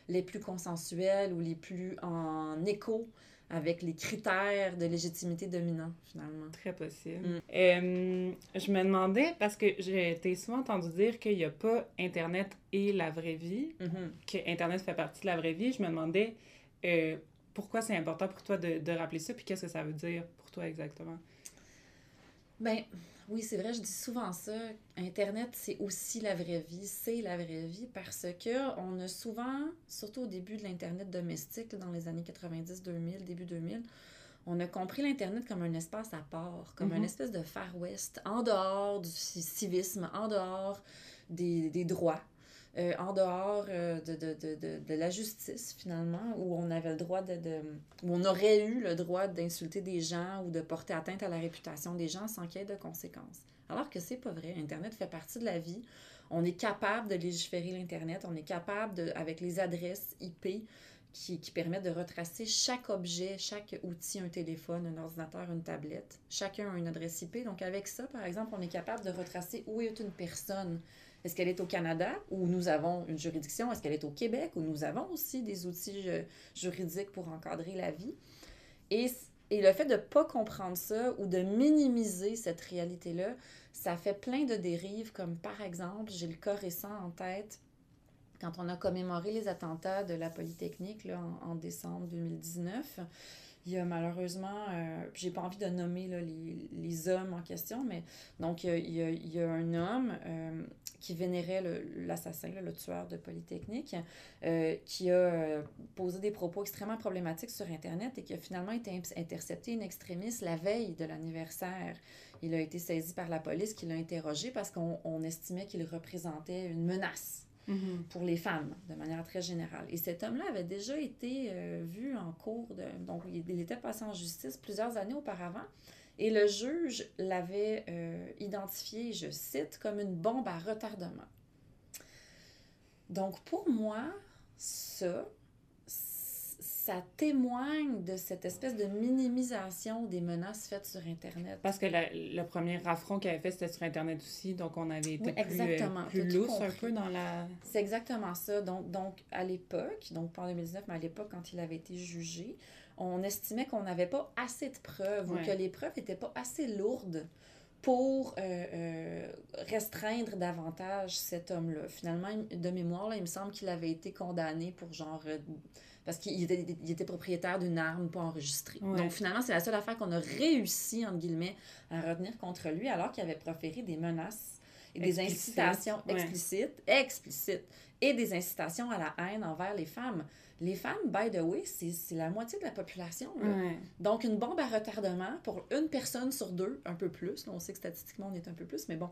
les plus consensuelles ou les plus en écho avec les critères de légitimité dominants, finalement. Très possible. Mm. Euh, je me demandais, parce que j'ai été souvent entendu dire qu'il n'y a pas Internet et la vraie vie, Mhm. que Internet fait partie de la vraie vie. Je me demandais euh, pourquoi c'est important pour toi de, de rappeler ça, puis qu'est-ce que ça veut dire pour toi exactement? Ben, oui, c'est vrai, je dis souvent ça. Internet, c'est aussi la vraie vie, c'est la vraie vie parce que on a souvent, surtout au début de l'Internet domestique, dans les années 90-2000, début 2000, on a compris l'Internet comme un espace à part, comme Mhm. un espèce de Far West, en dehors du ci- civisme, en dehors des, des droits. Euh, en dehors euh, de, de, de, de, la justice, finalement, où on avait le droit de- où on aurait eu le droit d'insulter des gens ou de porter atteinte à la réputation des gens sans qu'il y ait de conséquences. Alors que c'est pas vrai. Internet fait partie de la vie. On est capable de légiférer l'Internet. On est capable, de, avec les adresses IP qui, qui permettent de retracer chaque objet, chaque outil, un téléphone, un ordinateur, une tablette. Chacun a une adresse IP. Donc, avec ça, par exemple, on est capable de retracer où est une personne. Est-ce qu'elle est au Canada où nous avons une juridiction? Est-ce qu'elle est au Québec où nous avons aussi des outils juridiques pour encadrer la vie? Et, le fait de ne pas comprendre ça ou de minimiser cette réalité-là, ça fait plein de dérives, comme par exemple, j'ai le cas récent en tête, quand on a commémoré les attentats de la Polytechnique là, en, en décembre 2019. Il y a malheureusement, euh, j'ai pas envie de nommer les, hommes en question, mais donc il y a un homme euh, qui vénérait l'assassin, le tueur de Polytechnique, euh, qui a euh, posé des propos extrêmement problématiques sur Internet et qui a finalement été in- intercepté in extremis la veille de l'anniversaire. Il a été saisi par la police qui l'a interrogé parce qu'on on estimait qu'il représentait une menace pour les femmes, de manière très générale. Et cet homme-là avait déjà été euh, vu en cours de... Donc, il était passé en justice plusieurs années auparavant. Et le juge l'avait euh, identifié, je cite, comme une bombe à retardement. Donc, pour moi, ça, ça témoigne de cette espèce de minimisation des menaces faites sur Internet. Parce que le premier affront qu'il avait fait, c'était sur Internet aussi, donc on avait été plus, euh, plus lousse un peu dans la... C'est exactement ça. Donc, donc à l'époque, donc pas en 2019, mais à l'époque, quand il avait été jugé, on estimait qu'on n'avait pas assez de preuves ou que les preuves n'étaient pas assez lourdes pour euh, euh, restreindre davantage cet homme-là. Finalement, de mémoire, là, il me semble qu'il avait été condamné pour genre parce qu'il était, il était, propriétaire d'une arme pas enregistrée. Donc finalement, c'est la seule affaire qu'on a réussi, entre guillemets, à retenir contre lui, alors qu'il avait proféré des menaces et des incitations explicites, explicites, et des incitations à la haine envers les femmes. Les femmes, by the way, c'est la moitié de la population. Donc, une bombe à retardement pour une personne sur deux, un peu plus. on sait que statistiquement, on est un peu plus, mais bon.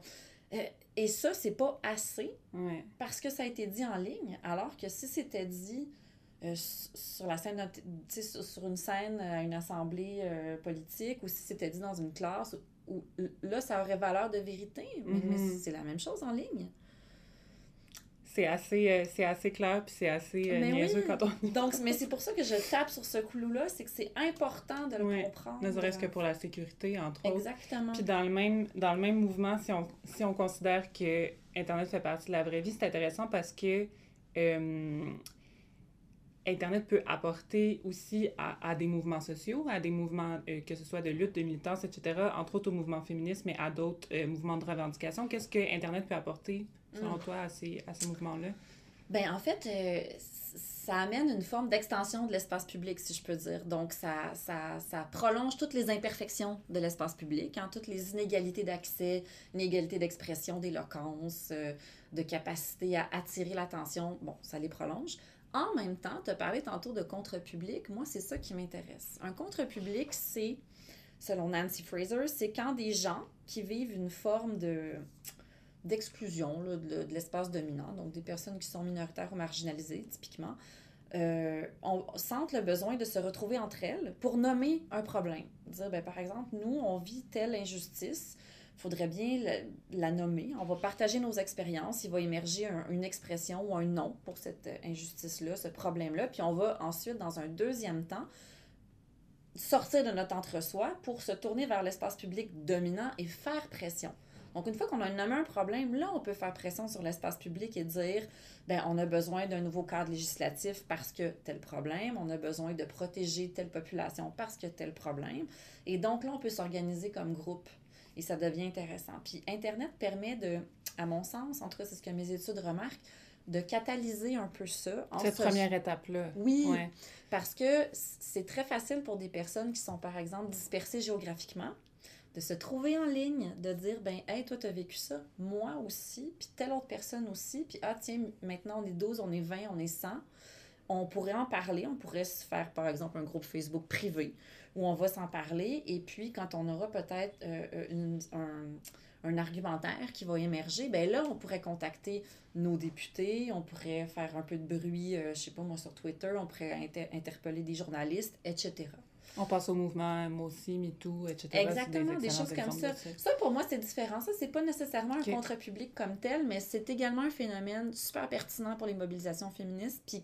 Euh, et ça, c'est pas assez parce que ça a été dit en ligne, alors que si c'était dit euh, sur la scène, sur une scène à une assemblée euh, politique ou si c'était dit dans une classe, là, ça aurait valeur de vérité, mais, mm-hmm. c'est la même chose en ligne. C'est assez, euh, c'est assez clair puis c'est assez niaiseux quand on Donc, mais c'est pour ça que je tape sur ce clou-là, c'est que c'est important de le comprendre. Ne serait-ce que pour la sécurité, entre autres. Exactement. Puis dans le même, dans le même mouvement, si on, si on considère que Internet fait partie de la vraie vie, c'est intéressant parce que Internet peut apporter aussi à, des mouvements sociaux, à des mouvements, euh, que ce soit de lutte, de militance, etc., entre autres au mouvement féministe, mais à d'autres euh, mouvements de revendication. Qu'est-ce que Internet peut apporter, selon mm. toi, à ces, à ces mouvements-là? Ben en fait, euh, ça amène une forme d'extension de l'espace public, si je peux dire. Donc, ça, ça, ça prolonge toutes les imperfections de l'espace public, hein, toutes les inégalités d'accès, inégalités d'expression, d'éloquence, de capacité à attirer l'attention. Bon, ça les prolonge. En même temps, tu as parlé tantôt de contre-public. Moi, c'est ça qui m'intéresse. Un contre-public, c'est, selon Nancy Fraser, c'est quand des gens qui vivent une forme de d'exclusion de, l'espace dominant, donc des personnes qui sont minoritaires ou marginalisées, typiquement, euh, on, sentent le besoin de se retrouver entre elles pour nommer un problème. Dire, ben, par exemple, nous, on vit telle injustice, faudrait bien la, nommer. On va partager nos expériences. Il va émerger une expression ou un nom pour cette euh, injustice-là, ce problème-là. Puis on va ensuite, dans un deuxième temps, sortir de notre entre-soi pour se tourner vers l'espace public dominant et faire pression. Donc, une fois qu'on a nommé un problème, là, on peut faire pression sur l'espace public et dire, ben, on a besoin d'un nouveau cadre législatif parce que tel problème, on a besoin de protéger telle population parce que tel problème. Et donc, là, on peut s'organiser comme groupe et ça devient intéressant. Puis Internet permet de, à mon sens, en tout cas c'est ce que mes études remarquent, de catalyser un peu ça. Cette première étape-là. Oui, parce que c'est très facile pour des personnes qui sont, par exemple, dispersées géographiquement, de se trouver en ligne, de dire, ben, hey, toi, tu as vécu ça, moi aussi, puis telle autre personne aussi, puis ah, tiens, maintenant, on est 12, on est 20, on est 100. On pourrait en parler, on pourrait se faire, par exemple, un groupe Facebook privé où on va s'en parler. Et puis, quand on aura peut-être euh, euh, un, un, argumentaire qui va émerger, ben là, on pourrait contacter nos députés, on pourrait faire un peu de bruit, euh, je sais pas moi, sur Twitter, on pourrait interpeller des journalistes, etc. On passe au mouvement moi aussi, MeToo, etc. Exactement, des, choses comme ça. Ça, pour moi, c'est différent. Ça, c'est pas nécessairement un contre-public comme tel, mais c'est également un phénomène super pertinent pour les mobilisations féministes, puis,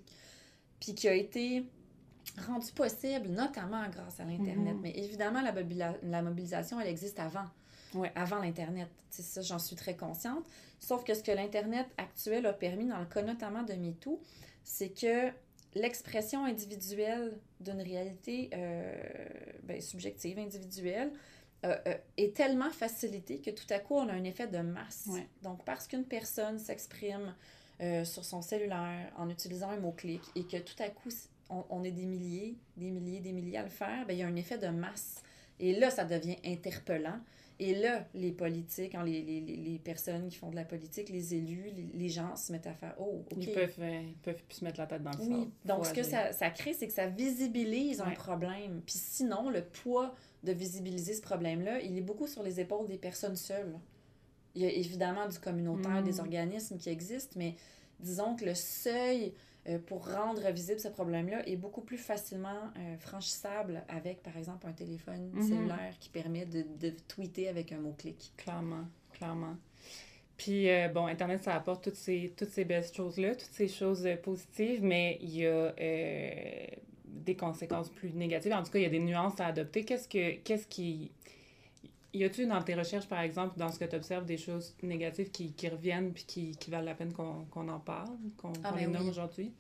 puis qui a été rendu possible, notamment grâce à l'Internet. Mhm. Mais évidemment, la, la, mobilisation, elle existe avant. Avant l'Internet. C'est ça, j'en suis très consciente. Sauf que ce que l'Internet actuel a permis, dans le cas notamment de MeToo, c'est que l'expression individuelle d'une réalité euh, ben, subjective, individuelle, euh, euh, est tellement facilitée que tout à coup, on a un effet de masse. Donc, parce qu'une personne s'exprime sur son cellulaire en utilisant un mot-clic et que tout à coup, on, est des milliers, des milliers, des milliers à le faire, bien, il y a un effet de masse. Et là, ça devient interpellant. Et là, les politiques, hein, les, les, les, personnes qui font de la politique, les élus, les, gens se mettent à faire Oh, OK. Ils peuvent, euh, ils peuvent plus se mettre la tête dans le oui. Donc, ce que ça, ça, crée, c'est que ça visibilise un problème. Puis sinon, le poids de visibiliser ce problème-là, il est beaucoup sur les épaules des personnes seules. Il y a évidemment du communautaire, des mm. organismes qui existent, mais disons que le seuil euh, pour rendre visible ce problème-là est beaucoup plus facilement euh, franchissable avec, par exemple, un téléphone mhm. cellulaire qui permet de, de, tweeter avec un mot-clic. Clairement, clairement. Puis, euh, bon, Internet, ça apporte toutes ces, toutes ces belles choses-là, toutes ces choses positives, mais il y a des conséquences plus négatives. En tout cas, il y a des nuances à adopter. Qu'est-ce que qu'est-ce qui y a-tu dans tes recherches, par exemple, dans ce que tu observes, des choses négatives qui, qui reviennent puis qui, qui, valent la peine qu'on en parle, qu'on Ah, qu'on ben les nomme oui. aujourd'hui?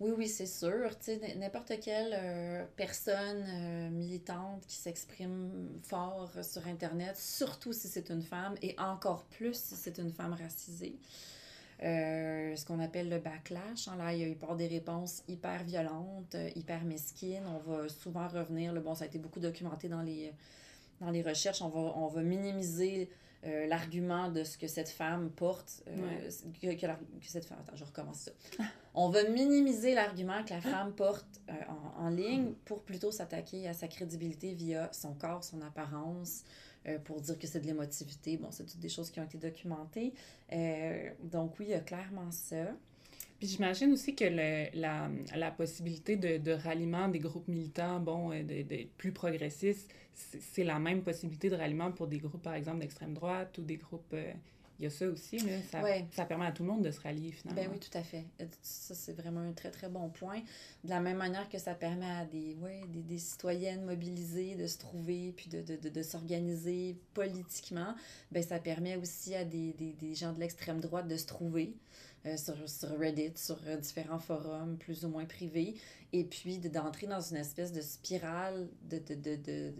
Oui, oui, c'est sûr. Tu sais, n- n'importe quelle euh, personne euh, militante qui s'exprime fort sur Internet, surtout si c'est une femme, et encore plus si c'est une femme racisée, euh, ce qu'on appelle le backlash. hein, là, il y a eu par des réponses hyper violentes, hyper mesquines. On va souvent revenir, là, bon, ça a été beaucoup documenté dans les, dans les recherches, on va, on va minimiser euh, l'argument de ce que cette femme porte, euh, Ouais. que, que la- que cette femme, attends, je recommence ça. On va minimiser l'argument que la femme porte euh, en, en ligne pour plutôt s'attaquer à sa crédibilité via son corps, son apparence, pour dire que c'est de l'émotivité. Bon, c'est toutes des choses qui ont été documentées. Donc oui, il y a clairement ça. Puis j'imagine aussi que le, la, la possibilité de, de ralliement des groupes militants, bon, euh, de, de plus progressistes, c'est la même possibilité de ralliement pour des groupes, par exemple, d'extrême droite ou des groupes... euh, il y a ça aussi, là. Ça, Ouais. ça permet à tout le monde de se rallier, finalement. Ben oui, tout à fait. Ça, c'est vraiment un très, très bon point. De la même manière que ça permet à des, ouais, des, des citoyennes mobilisées de se trouver puis de, de, de, de s'organiser politiquement, ben ça permet aussi à des, des, des gens de l'extrême droite de se trouver euh, sur, sur Reddit, sur euh, différents forums plus ou moins privés, et puis de- d'entrer dans une espèce de spirale de, de, de, de, de-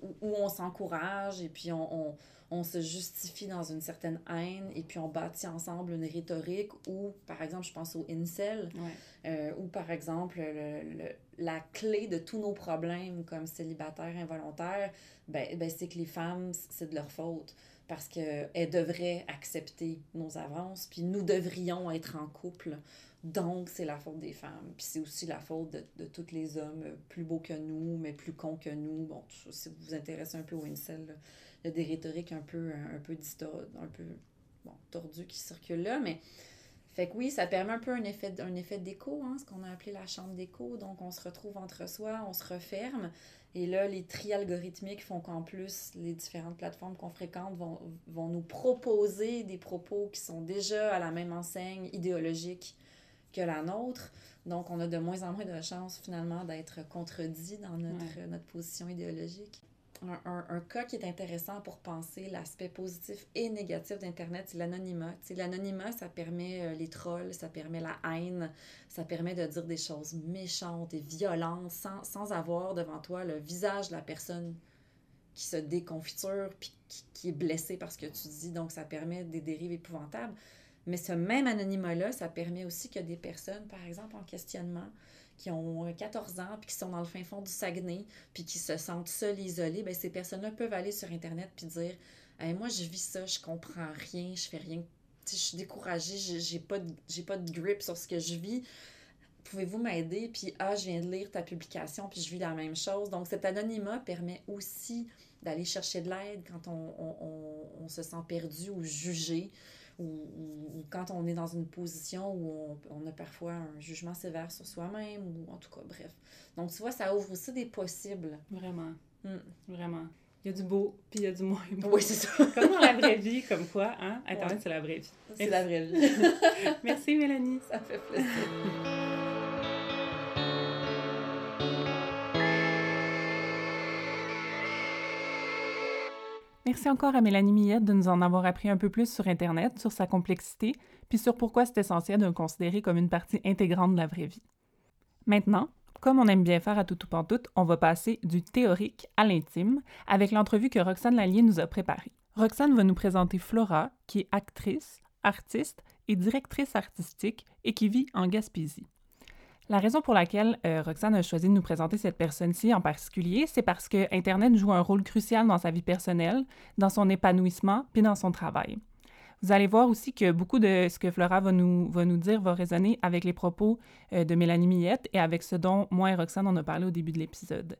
où, où on s'encourage et puis on, on, on se justifie dans une certaine haine et puis on bâtit ensemble une rhétorique où, par exemple, je pense au incel, Ouais. euh, où, par exemple, le- le- la clé de tous nos problèmes comme célibataires involontaires, ben, ben, c'est que les femmes, c'est de leur faute parce qu'elles devraient accepter nos avances, puis nous devrions être en couple. Donc, c'est la faute des femmes. Puis c'est aussi la faute de, de tous les hommes plus beaux que nous, mais plus cons que nous. Bon, si vous vous intéressez un peu au incel, il y a des rhétoriques un peu, un peu un peu bon, tordues qui circulent là, mais fait que oui, ça permet un peu un effet, un effet d'écho, hein, ce qu'on a appelé la chambre d'écho. Donc, on se retrouve entre soi, on se referme. Et là, les tri algorithmiques font qu'en plus, les différentes plateformes qu'on fréquente vont, vont nous proposer des propos qui sont déjà à la même enseigne idéologique que la nôtre. Donc, on a de moins en moins de chances, finalement, d'être contredit dans notre, notre position idéologique. Un, un, cas qui est intéressant pour penser l'aspect positif et négatif d'Internet, c'est l'anonymat. L'anonymat, ça permet euh, les trolls, ça permet la haine, ça permet de dire des choses méchantes et violentes sans, sans avoir devant toi le visage de la personne qui se déconfiture puis qui, qui est blessée par ce que tu dis. Donc, ça permet des dérives épouvantables. Mais ce même anonymat-là, ça permet aussi que des personnes, par exemple, en questionnement, qui ont euh, 14 ans, puis qui sont dans le fin fond du Saguenay, puis qui se sentent seules et isolées, ben, ces personnes-là peuvent aller sur Internet puis dire Moi, je vis ça, je comprends rien, je fais rien. Je suis découragée, j'ai pas, pas de grip sur ce que je vis. Pouvez-vous m'aider? Puis, ah, je viens de lire ta publication, puis je vis la même chose. Donc, cet anonymat permet aussi d'aller chercher de l'aide quand on- on se sent perdu ou jugé ou, ou- ou quand on est dans une position où on, on a parfois un jugement sévère sur soi-même, ou en tout cas, bref. Donc, tu vois, ça ouvre aussi des possibles. Vraiment. Mm. Vraiment. Il y a du beau, puis il y a du moins beau. Oui, c'est ça. Comme dans la vraie vie, comme quoi, hein? Internet, Ouais. c'est la vraie vie. C'est la vraie vie. Merci, Mélanie. ça fait plaisir. Merci encore à Mélanie Millette de nous en avoir appris un peu plus sur Internet, sur sa complexité, puis sur pourquoi c'est essentiel de le considérer comme une partie intégrante de la vraie vie. Maintenant, comme on aime bien faire à tout ou pantoute, on va passer du théorique à l'intime avec l'entrevue que Roxane Lallier nous a préparée. Roxane va nous présenter Flora, qui est actrice, artiste et directrice artistique et qui vit en Gaspésie. La raison pour laquelle euh, Roxane a choisi de nous présenter cette personne-ci en particulier, c'est parce que Internet joue un rôle crucial dans sa vie personnelle, dans son épanouissement, puis dans son travail. Vous allez voir aussi que beaucoup de ce que Flora va nous, dire va résonner avec les propos euh, de Mélanie Millette et avec ce dont moi et Roxane on a parlé au début de l'épisode.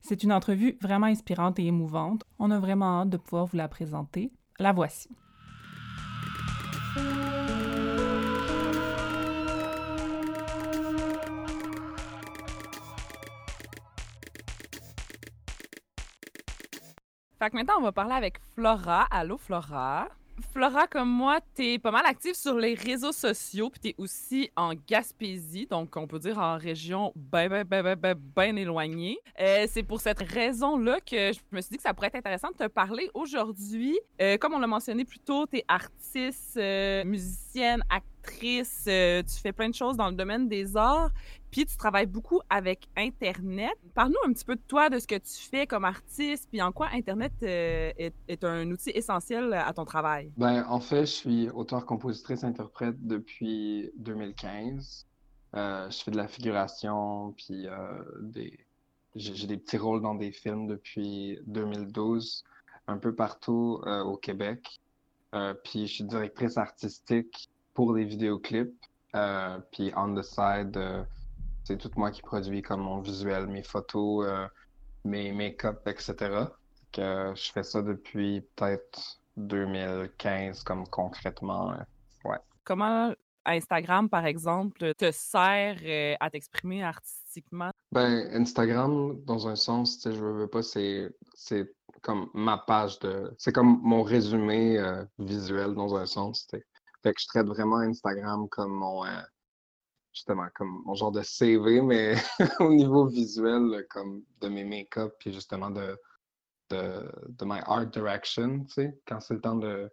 C'est une entrevue vraiment inspirante et émouvante. On a vraiment hâte de pouvoir vous la présenter. La voici. Fait maintenant, on va parler avec Flora. Allô, Flora? Flora, comme moi, t'es pas mal active sur les réseaux sociaux, puis t'es aussi en Gaspésie, donc on peut dire en région bien, bien, bien, bien, bien, ben éloignée. Euh, c'est pour cette raison-là que je me suis dit que ça pourrait être intéressant de te parler aujourd'hui. Euh, comme on l'a mentionné plus tôt, t'es artiste, euh, musicienne, actrice, tu fais plein de choses dans le domaine des arts. Puis tu travailles beaucoup avec Internet. Parle-nous un petit peu de toi, de ce que tu fais comme artiste, puis en quoi Internet euh, est, un outil essentiel à ton travail? Ben, en fait, je suis auteur, compositrice, interprète depuis 2015. Euh, je fais de la figuration, puis euh, j'ai des petits rôles dans des films depuis 2012, un peu partout au Québec. puis je suis directrice artistique pour des vidéoclips. puis on the side c'est tout moi qui produis comme mon visuel, mes photos, euh, mes make-up, etc. Que je fais ça depuis peut-être 2015 comme concrètement. Euh, ouais. Comment Instagram, par exemple, te sert euh, à t'exprimer artistiquement? Ben, Instagram, dans un sens, je veux pas, c'est, c'est comme ma page de. C'est comme mon résumé visuel dans un sens. Fait que je traite vraiment Instagram comme mon, justement comme mon genre de CV, mais au niveau visuel, comme de mes make-up, puis justement de, de, de my art direction, tu sais, quand c'est le temps de,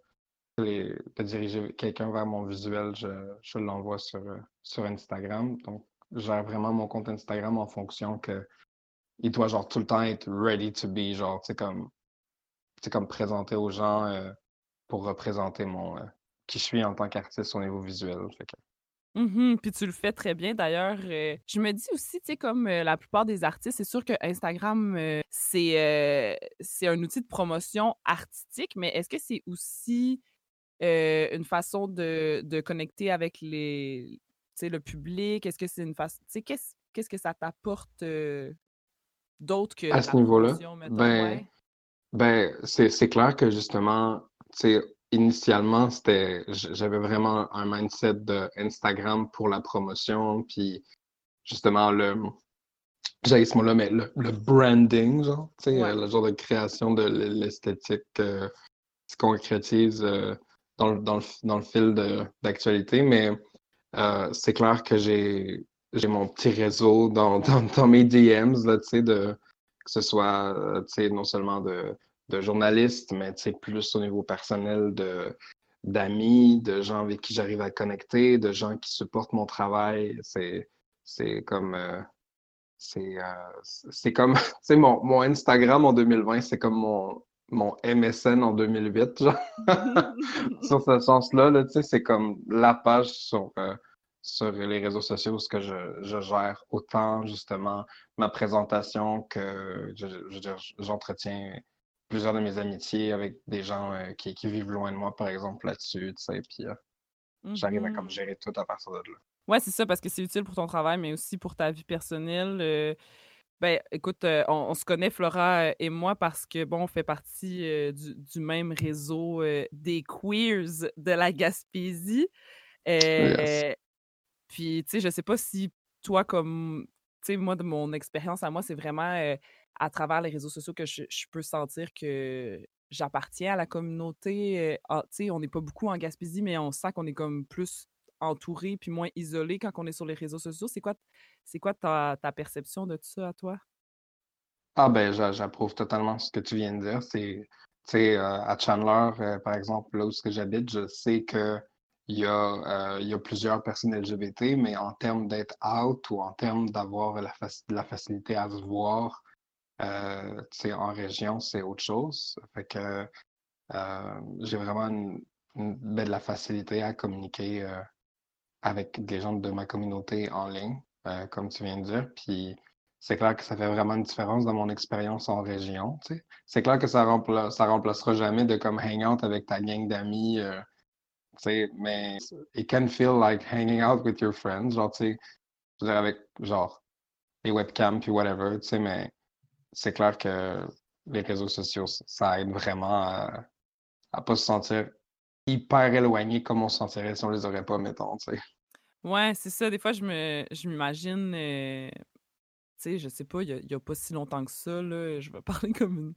de diriger quelqu'un vers mon visuel, je, je l'envoie sur, sur Instagram. Donc, je gère vraiment mon compte Instagram en fonction que il doit genre tout le temps être ready to be, genre, tu sais, comme, comme présenter aux gens euh, pour représenter mon, euh, qui je suis en tant qu'artiste au niveau visuel. Fait que, Mmh puis tu le fais très bien d'ailleurs. Euh, je me dis aussi, tu sais, comme euh, la plupart des artistes, c'est sûr que Instagram, euh, c'est c'est un outil de promotion artistique, mais est-ce que c'est aussi une façon de, de connecter avec les, le public? Est-ce que c'est une façon. Tu sais, qu'est-ce, qu'est-ce que ça t'apporte d'autre que. À ce niveau-là? Ben, ben c'est, c'est clair que justement, tu sais, initialement, c'était, j'avais vraiment un mindset de Instagram pour la promotion, puis justement le, j'ai ce mot-là, mais le, branding, genre, tu sais, le genre de création de l'esthétique euh, se concrétise euh, dans, le, dans, le, dans, le, fil d'actualité, mais euh, c'est clair que j'ai j'ai mon petit réseau dans, dans, dans mes DMs, là, tu sais, de, que ce soit, tu sais, non seulement de de journalistes, mais plus au niveau personnel de d'amis, de gens avec qui j'arrive à connecter, de gens qui supportent mon travail. C'est c'est comme euh, c'est euh, c'est comme mon, mon Instagram en 2020, c'est comme mon mon MSN en 2008, genre. sur ce sens-là, -là, c'est comme la page sur, euh, sur les réseaux sociaux, ce que je, je, gère autant justement ma présentation que j'entretiens plusieurs de mes amitiés avec des gens euh, qui, qui, vivent loin de moi, par exemple, là-dessus, tu sais, puis euh, j'arrive à comme mmh gérer tout à partir de là. Ouais, c'est ça, parce que c'est utile pour ton travail, mais aussi pour ta vie personnelle. Euh, ben, écoute, on, se connaît, Flora et moi, parce que, bon, on fait partie du, du, même réseau des queers de la Gaspésie. Puis, tu sais, je sais pas si toi, comme, tu sais, moi, de mon expérience à moi, c'est vraiment à travers les réseaux sociaux que je, peux sentir que j'appartiens à la communauté. Ah, on n'est pas beaucoup en Gaspésie, mais on sent qu'on est comme plus entouré puis moins isolé quand on est sur les réseaux sociaux. C'est quoi, c'est quoi ta, perception de tout ça à toi? Ah ben, j'approuve totalement ce que tu viens de dire. C'est, euh, à Chandler, euh, par exemple, là où j'habite, je sais que il y, a, euh, y a plusieurs personnes LGBT, mais en termes d'être out ou en termes d'avoir la facilité à se voir, euh, en région, c'est autre chose. Fait que euh, j'ai vraiment de la facilité à communiquer euh, avec des gens de ma communauté en ligne, euh, comme tu viens de dire. Puis c'est clair que ça fait vraiment une différence dans mon expérience en région. C'est clair que ça, rempla ça remplacera jamais de comme hang out avec ta gang d'amis. mais it can feel like hanging out with your friends. Genre, tu sais, avec genre les webcams puis whatever, tu sais, mais c'est clair que les réseaux sociaux, ça aide vraiment à ne pas se sentir hyper éloigné comme on se sentirait si on les aurait pas, mettons, tu. Ouais, c'est ça. Des fois, je me je m'imagine, euh, tu sais, je sais pas, il y, a, pas si longtemps que ça, là, je vais parler comme une,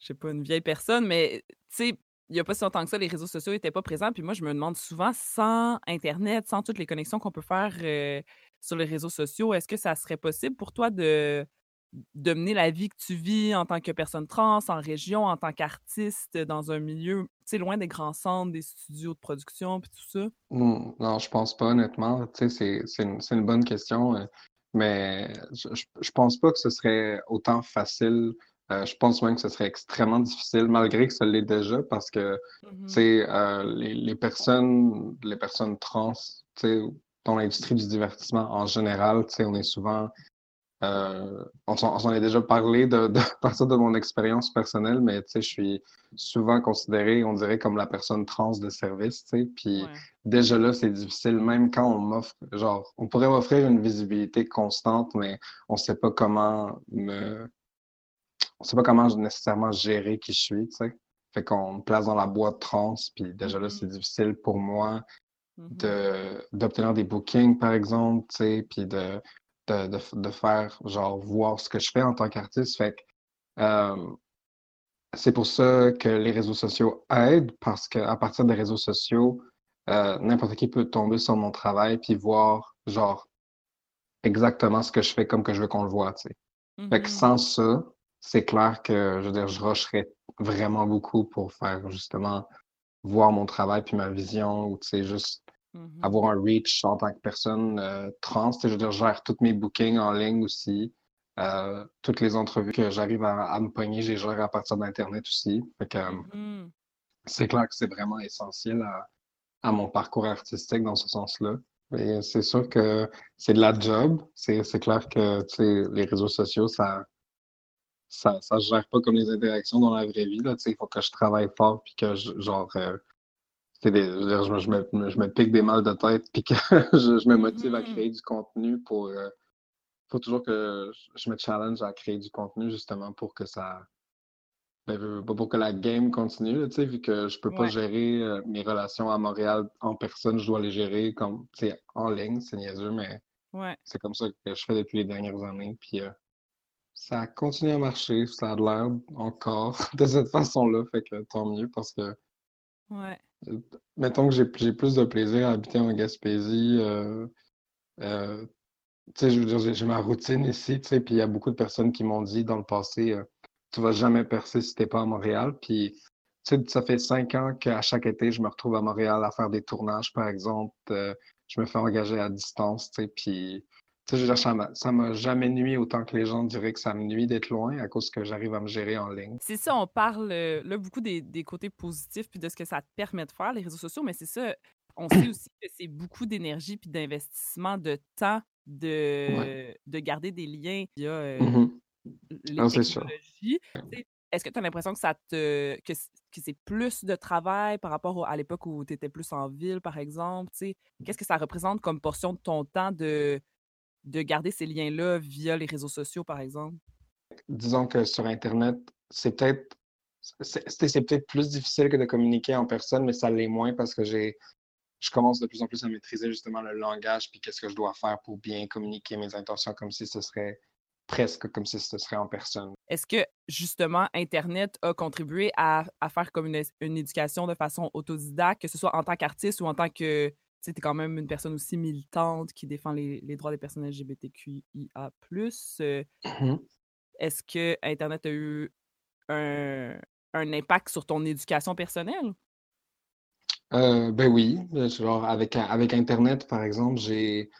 je sais pas, une vieille personne, mais tu sais, il n'y a pas si longtemps que ça, les réseaux sociaux n'étaient pas présents. Puis moi, je me demande souvent, sans Internet, sans toutes les connexions qu'on peut faire euh, sur les réseaux sociaux, est-ce que ça serait possible pour toi de, de mener la vie que tu vis en tant que personne trans, en région, en tant qu'artiste, dans un milieu, tu sais, loin des grands centres, des studios de production, puis tout ça? Hmm, non, je pense pas, honnêtement. Tu sais, c'est une, une, bonne question, euh, mais je, je pense pas que ce serait autant facile euh, je pense même que ce serait extrêmement difficile, malgré que ça l'est déjà, parce que mm-hmm. euh, les, les, personnes, les personnes trans, dans l'industrie du divertissement en général, on est souvent euh, on s'en est déjà parlé de, de partir de mon expérience personnelle, mais je suis souvent considéré, on dirait, comme la personne trans de service. Puis déjà là, c'est difficile, même quand on m'offre, genre, on pourrait m'offrir une visibilité constante, mais on ne sait pas comment me on sait pas comment nécessairement gérer qui je suis, tu sais. Fait qu'on me place dans la boîte trans, puis déjà là, c'est mm-hmm. difficile pour moi mm-hmm. de d'obtenir des bookings, par exemple, tu sais, puis de, de, de, faire, genre, voir ce que je fais en tant qu'artiste. Fait que euh, c'est pour ça que les réseaux sociaux aident, parce qu'à partir des réseaux sociaux, euh, n'importe qui peut tomber sur mon travail puis voir, genre, exactement ce que je fais comme que je veux qu'on le voit, tu sais. Fait que mm-hmm. sans ça, c'est clair que je veux dire, je rusherais vraiment beaucoup pour faire justement voir mon travail puis ma vision ou tu sais, juste mm-hmm. avoir un reach en tant que personne euh, trans. Je veux dire, je gère tous mes bookings en ligne aussi. Euh, toutes les entrevues que j'arrive à, me pogner, j'ai gère à partir d'Internet aussi. Fait que, mm-hmm. C'est clair que c'est vraiment essentiel à, à, mon parcours artistique dans ce sens-là. Et c'est sûr que c'est de la job. C'est clair que les réseaux sociaux, ça, ça ne se gère pas comme les interactions dans la vraie vie. Là, il faut que je travaille fort puis que je, genre euh, des, je, je, me, je, me, pique des mal de tête puis que je, me motive à mm-hmm. créer du contenu pour. Il euh, faut toujours que je me challenge à créer du contenu justement pour que ça. Ben, pour que la game continue, là, vu que je peux pas gérer euh, mes relations à Montréal en personne, je dois les gérer comme en ligne, c'est niaiseux, mais ouais. c'est comme ça que je fais depuis les dernières années. Puis ça continue à marcher, ça a l'air encore de cette façon-là, fait que tant mieux parce que. Ouais. Euh, mettons que j'ai plus de plaisir à habiter en Gaspésie. Euh, euh, tu sais, je veux dire, j'ai ma routine ici, tu sais, puis il y a beaucoup de personnes qui m'ont dit dans le passé, tu vas jamais percer si t'es pas à Montréal. Puis, tu sais, ça fait cinq ans qu'à chaque été, je me retrouve à Montréal à faire des tournages, par exemple. je me fais engager à distance, tu sais, puis ça m'a jamais nuit autant que les gens diraient que ça me nuit d'être loin à cause que j'arrive à me gérer en ligne. C'est ça, on parle euh, là beaucoup des, côtés positifs puis de ce que ça te permet de faire, les réseaux sociaux, mais c'est ça, on sait aussi que c'est beaucoup d'énergie puis d'investissement de temps de, de garder des liens via euh, mmh les technologies. Est-ce que tu as l'impression que ça te que, c'est plus de travail par rapport à l'époque où tu étais plus en ville, par exemple? Qu'est-ce que ça représente comme portion de ton temps de de garder ces liens-là via les réseaux sociaux, par exemple? Disons que sur Internet, c'est peut-être c'est peut-être plus difficile que de communiquer en personne, mais ça l'est moins parce que j'ai je commence de plus en plus à maîtriser justement le langage puis qu'est-ce que je dois faire pour bien communiquer mes intentions comme si ce serait presque comme si ce serait en personne. Est-ce que justement Internet a contribué à, faire comme une, une, éducation de façon autodidacte, que ce soit en tant qu'artiste ou en tant que tu es quand même une personne aussi militante qui défend les, droits des personnes LGBTQIA. Euh, mmh est-ce que Internet a eu un, impact sur ton éducation personnelle? Euh, ben oui. Euh, genre, avec, avec Internet, par exemple, j'ai.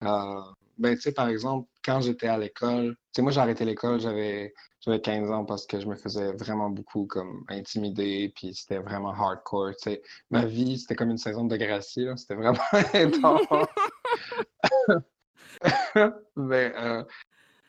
ben, tu sais, par exemple, quand j'étais à l'école, tu sais, moi, j'ai arrêté l'école, j'avais j'avais 15 ans parce que je me faisais vraiment beaucoup comme intimider, puis c'était vraiment hardcore. Tu sais. Ma vie, c'était comme une saison de Gracie, c'était vraiment intense. Mais euh,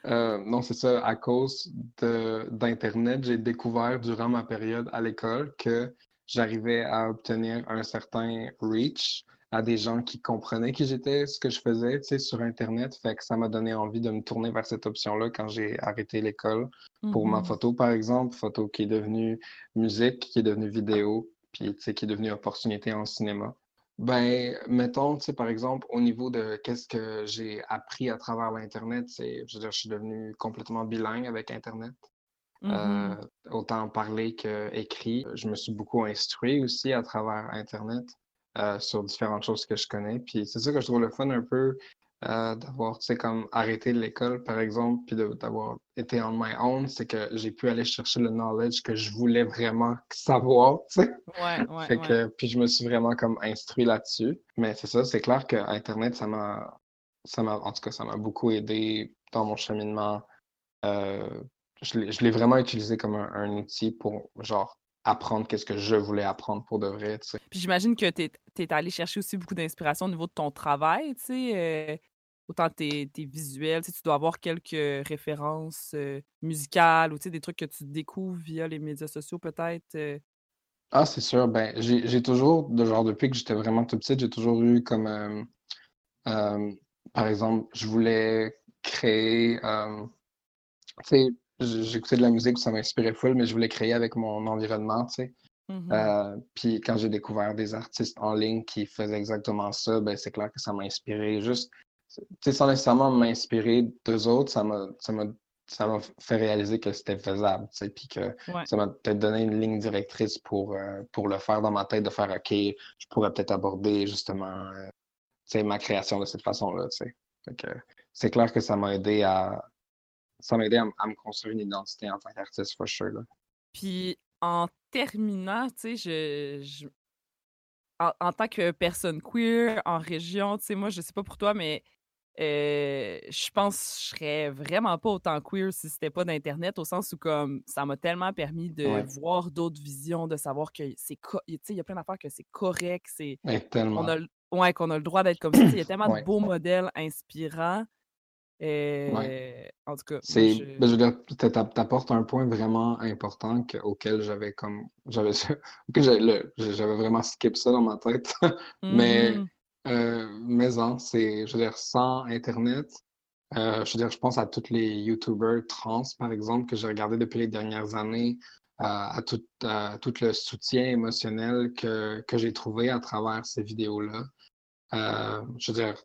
euh, non, c'est ça, à cause d'Internet, j'ai découvert durant ma période à l'école que j'arrivais à obtenir un certain reach à des gens qui comprenaient qui j'étais, ce que je faisais, tu sais, sur Internet. Fait que ça m'a donné envie de me tourner vers cette option-là quand j'ai arrêté l'école pour ma mm-hmm. photo, par exemple. Photo qui est devenue musique, qui est devenue vidéo, puis, tu sais, qui est devenue opportunité en cinéma. Ben, mettons, tu sais, par exemple, au niveau de qu'est-ce que j'ai appris à travers l'Internet, c'est, je veux dire, je suis devenu complètement bilingue avec Internet. euh, autant parler qu'écrit. Je me suis beaucoup instruit aussi à travers Internet euh, sur différentes choses que je connais. Puis c'est ça que je trouve le fun un peu euh, d'avoir, tu sais, comme arrêté l'école, par exemple, puis d'avoir été on my own, c'est que j'ai pu aller chercher le knowledge que je voulais vraiment savoir, tu sais. Ouais, ouais, Fait ouais. que, puis je me suis vraiment comme instruit là-dessus. Mais c'est ça, c'est clair que Internet, ça m'a, ça m'a, en tout cas, ça m'a beaucoup aidé dans mon cheminement. Euh, je l'ai je l'ai vraiment utilisé comme un, un outil pour, genre, apprendre qu'est-ce que je voulais apprendre pour de vrai, tu sais. Puis j'imagine que tu es, allé chercher aussi beaucoup d'inspiration au niveau de ton travail, tu sais. euh, autant tes, tes visuels, tu dois avoir quelques références euh, musicales ou des trucs que tu découvres via les médias sociaux peut-être. euh. Ah, c'est sûr. Ben, j'ai toujours, de genre, depuis que j'étais vraiment tout petite, j'ai toujours eu comme, par exemple, je voulais créer, tu sais, j- j'écoutais de la musique, ça m'inspirait full, mais je voulais créer avec mon environnement, tu sais. Mhm. Euh, puis quand j'ai découvert des artistes en ligne qui faisaient exactement ça, ben, c'est clair que ça m'a inspiré. Juste, tu sais, sans nécessairement m'inspirer d'eux autres, ça m'a, ça m'a, ça m'a fait réaliser que c'était faisable, tu sais, puis que Ouais. ça m'a peut-être donné une ligne directrice pour, euh, pour le faire dans ma tête, de faire OK, je pourrais peut-être aborder justement euh, tu sais, ma création de cette façon-là. tu sais. C'est clair que ça m'a aidé à ça m'a aidé à, me construire une identité en tant qu'artiste, for sure. Là. Puis en terminant, tu sais, je, je- en, en tant que personne queer en région, tu sais, moi, je sais pas pour toi, mais euh, je pense que je serais vraiment pas autant queer si c'était pas d'Internet, au sens où comme ça m'a tellement permis de Ouais. voir d'autres visions, de savoir que c'est tu sais, il y a plein d'affaires que c'est correct, c'est Ouais, tellement. on a ouais, qu'on a le droit d'être comme ça. Il y a tellement Ouais. de beaux modèles inspirants. Euh, En tout cas, C'est, je- ben, je veux dire, t'a- t'a- t'apportes un point vraiment important que- auquel j'avais comme, j'avais, vraiment skip ça dans ma tête. Mais, Mhm. euh, mais en, c'est, je veux dire, sans Internet, euh, je veux dire, je pense à tous les YouTubers trans, par exemple, que j'ai regardé depuis les dernières années, euh, à tout, à tout le soutien émotionnel que, que j'ai trouvé à travers ces vidéos-là. Je veux dire,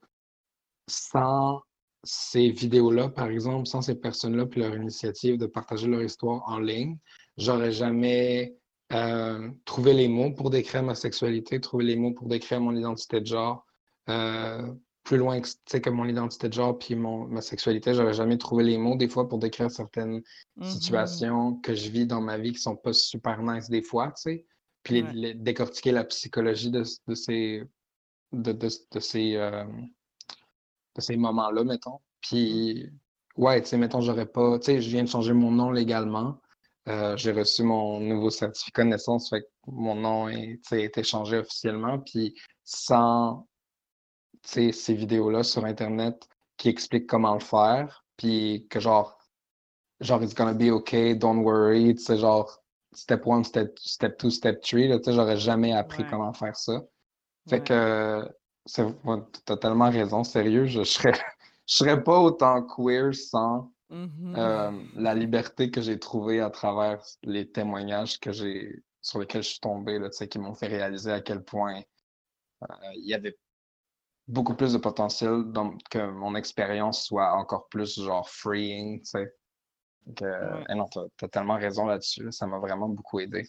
sans ces vidéos-là, par exemple, sans ces personnes-là, puis leur initiative de partager leur histoire en ligne, j'aurais jamais euh, trouvé les mots pour décrire ma sexualité, trouvé les mots pour décrire mon identité de genre. Euh, plus loin que, que mon identité de genre puis mon, ma sexualité, j'aurais jamais trouvé les mots des fois pour décrire certaines Mhm. situations que je vis dans ma vie qui sont pas super nice des fois, tu sais. Puis les- décortiquer la psychologie de, de ces, de, de, de ces, euh, de ces moments-là, mettons. Puis, ouais, tu sais, mettons, j'aurais pas, tu sais, je viens de changer mon nom légalement. Euh, j'ai reçu mon nouveau certificat de naissance, fait que mon nom sais, est échangé officiellement. Puis, sans, tu sais, ces vidéos-là sur Internet qui expliquent comment le faire, puis que genre, genre, it's gonna be okay, don't worry, tu sais, genre, step one, step, step two, step three, tu sais, j'aurais jamais appris Ouais. comment faire ça. Fait Ouais. que, c'est, tellement raison, sérieux, je, serais, je serais pas autant queer sans Mhm. euh, la liberté que j'ai trouvée à travers les témoignages que j'ai, sur lesquels je suis tombé, là, tu sais, qui m'ont fait réaliser à quel point euh, il y avait beaucoup plus de potentiel dans, que mon expérience soit encore plus genre freeing, tu sais. Donc, euh, Ouais. eh non, t'as, tellement raison là-dessus, là, ça m'a vraiment beaucoup aidé.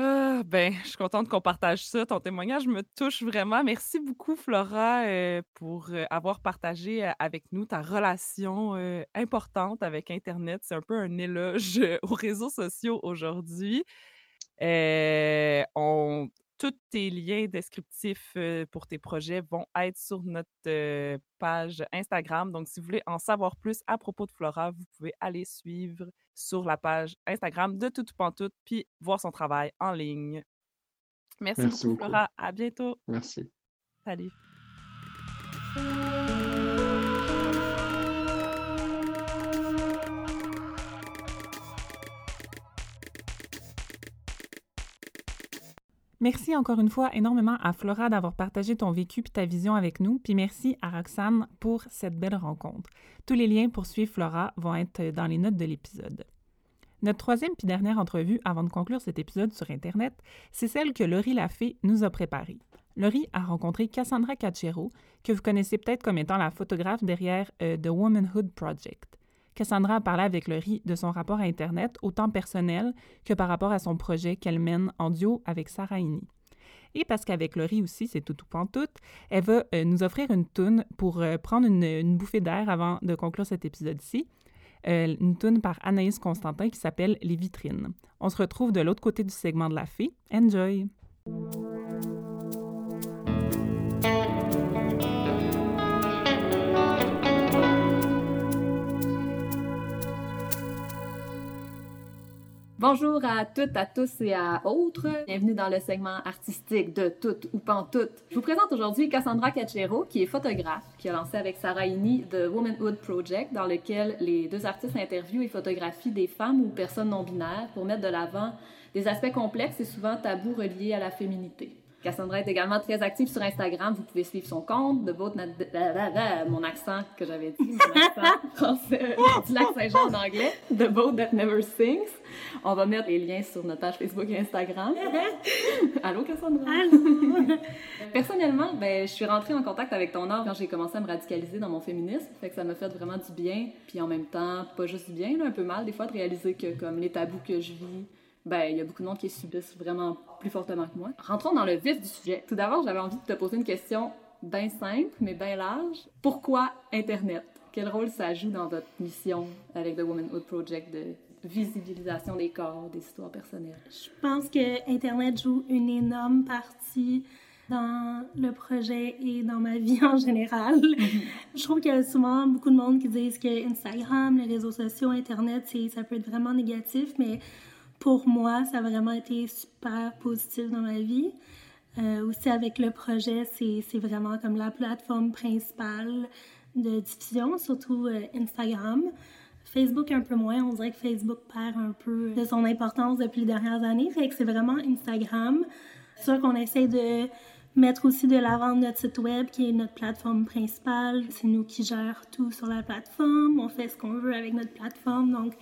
Ah, ben, je suis contente qu'on partage ça. Ton témoignage me touche vraiment. Merci beaucoup, Flora, euh, pour euh, avoir partagé euh, avec nous ta relation importante avec Internet. C'est un peu un éloge aux réseaux sociaux aujourd'hui. Tous tes liens descriptifs pour tes projets vont être sur notre page Instagram. Donc, si vous voulez en savoir plus à propos de Flora, vous pouvez aller suivre sur la page Instagram de Tout Pantoute puis voir son travail en ligne. Merci, Merci beaucoup, beaucoup. Flora. À bientôt. Merci. Salut. Merci encore une fois énormément à Flora d'avoir partagé ton vécu et ta vision avec nous, puis merci à Roxane pour cette belle rencontre. Tous les liens pour suivre Flora vont être dans les notes de l'épisode. Notre troisième puis dernière entrevue avant de conclure cet épisode sur Internet, c'est celle que Laurie Lafay nous a préparée. Laurie a rencontré Cassandra Cachero, que vous connaissez peut-être comme étant la photographe derrière euh, The Womanhood Project. Cassandra a parlé avec Laurie de son rapport à Internet, autant personnel que par rapport à son projet qu'elle mène en duo avec Sarah Ini. Et parce qu'avec Laurie aussi, c'est tout ou pantoute, elle va euh, nous offrir une toune pour euh, prendre une, bouffée d'air avant de conclure cet épisode-ci. Euh, une toune par Anaïs Constantin qui s'appelle Les vitrines. On se retrouve de l'autre côté du segment de la fée. Enjoy! Bonjour à toutes, à tous et à autres. Bienvenue dans le segment artistique de Toutes ou Pantoute. Je vous présente aujourd'hui Cassandra Cachero, qui est photographe, qui a lancé avec Sarah Ini The Womanhood Project, dans lequel les deux artistes interviewent et photographient des femmes ou personnes non binaires pour mettre de l'avant des aspects complexes et souvent tabous reliés à la féminité. Cassandra est également très active sur Instagram. Vous pouvez suivre son compte, de Boat mon accent que j'avais dit, mon accent français, du lac Saint-Jean en anglais, The Boat That Never Sings. On va mettre les liens sur notre page Facebook et Instagram. Allô, Cassandra? Allô! Personnellement, ben, je suis rentrée en contact avec ton art quand j'ai commencé à me radicaliser dans mon féminisme. Fait que ça m'a fait vraiment du bien. Puis en même temps, pas juste du bien, un peu mal des fois de réaliser que comme les tabous que je vis, ben, il y a beaucoup de monde qui subissent vraiment plus fortement que moi. Rentrons dans le vif du sujet. Tout d'abord, j'avais envie de te poser une question bien simple, mais bien large. Pourquoi Internet? Quel rôle ça joue dans votre mission avec The Womanhood Project de visibilisation des corps, des histoires personnelles? Je pense que Internet joue une énorme partie dans le projet et dans ma vie en général. je trouve qu'il y a souvent beaucoup de monde qui disent que Instagram, les réseaux sociaux, Internet, ça peut être vraiment négatif, mais pour moi, ça a vraiment été super positif dans ma vie. Euh, aussi avec le projet, c'est vraiment comme la plateforme principale de diffusion, surtout euh, Instagram. Facebook un peu moins, on dirait que Facebook perd un peu de son importance depuis les dernières années, fait que c'est vraiment Instagram. C'est sûr qu'on essaie de mettre aussi de l'avant notre site web qui est notre plateforme principale. C'est nous qui gérons tout sur la plateforme, on fait ce qu'on veut avec notre plateforme, donc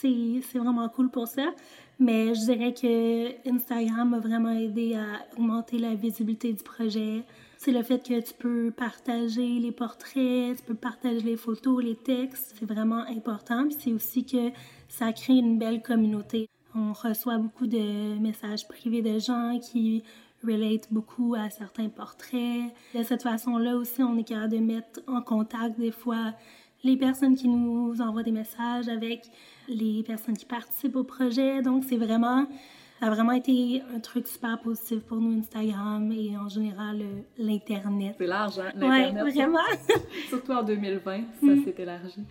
c'est vraiment cool pour ça. Mais je dirais que Instagram m'a vraiment aidé à augmenter la visibilité du projet. C'est le fait que tu peux partager les portraits, tu peux partager les photos, les textes. C'est vraiment important. Puis c'est aussi que ça crée une belle communauté. On reçoit beaucoup de messages privés de gens qui relate beaucoup à certains portraits. De cette façon-là aussi, on est capable de mettre en contact des fois les personnes qui nous envoient des messages avec les personnes qui participent au projet. Donc, c'est vraiment, ça a vraiment été un truc super positif pour nous, Instagram et en général l'Internet. C'est large, hein? L'Internet. Oui, vraiment. Surtout en 2020, ça mm. s'est élargi.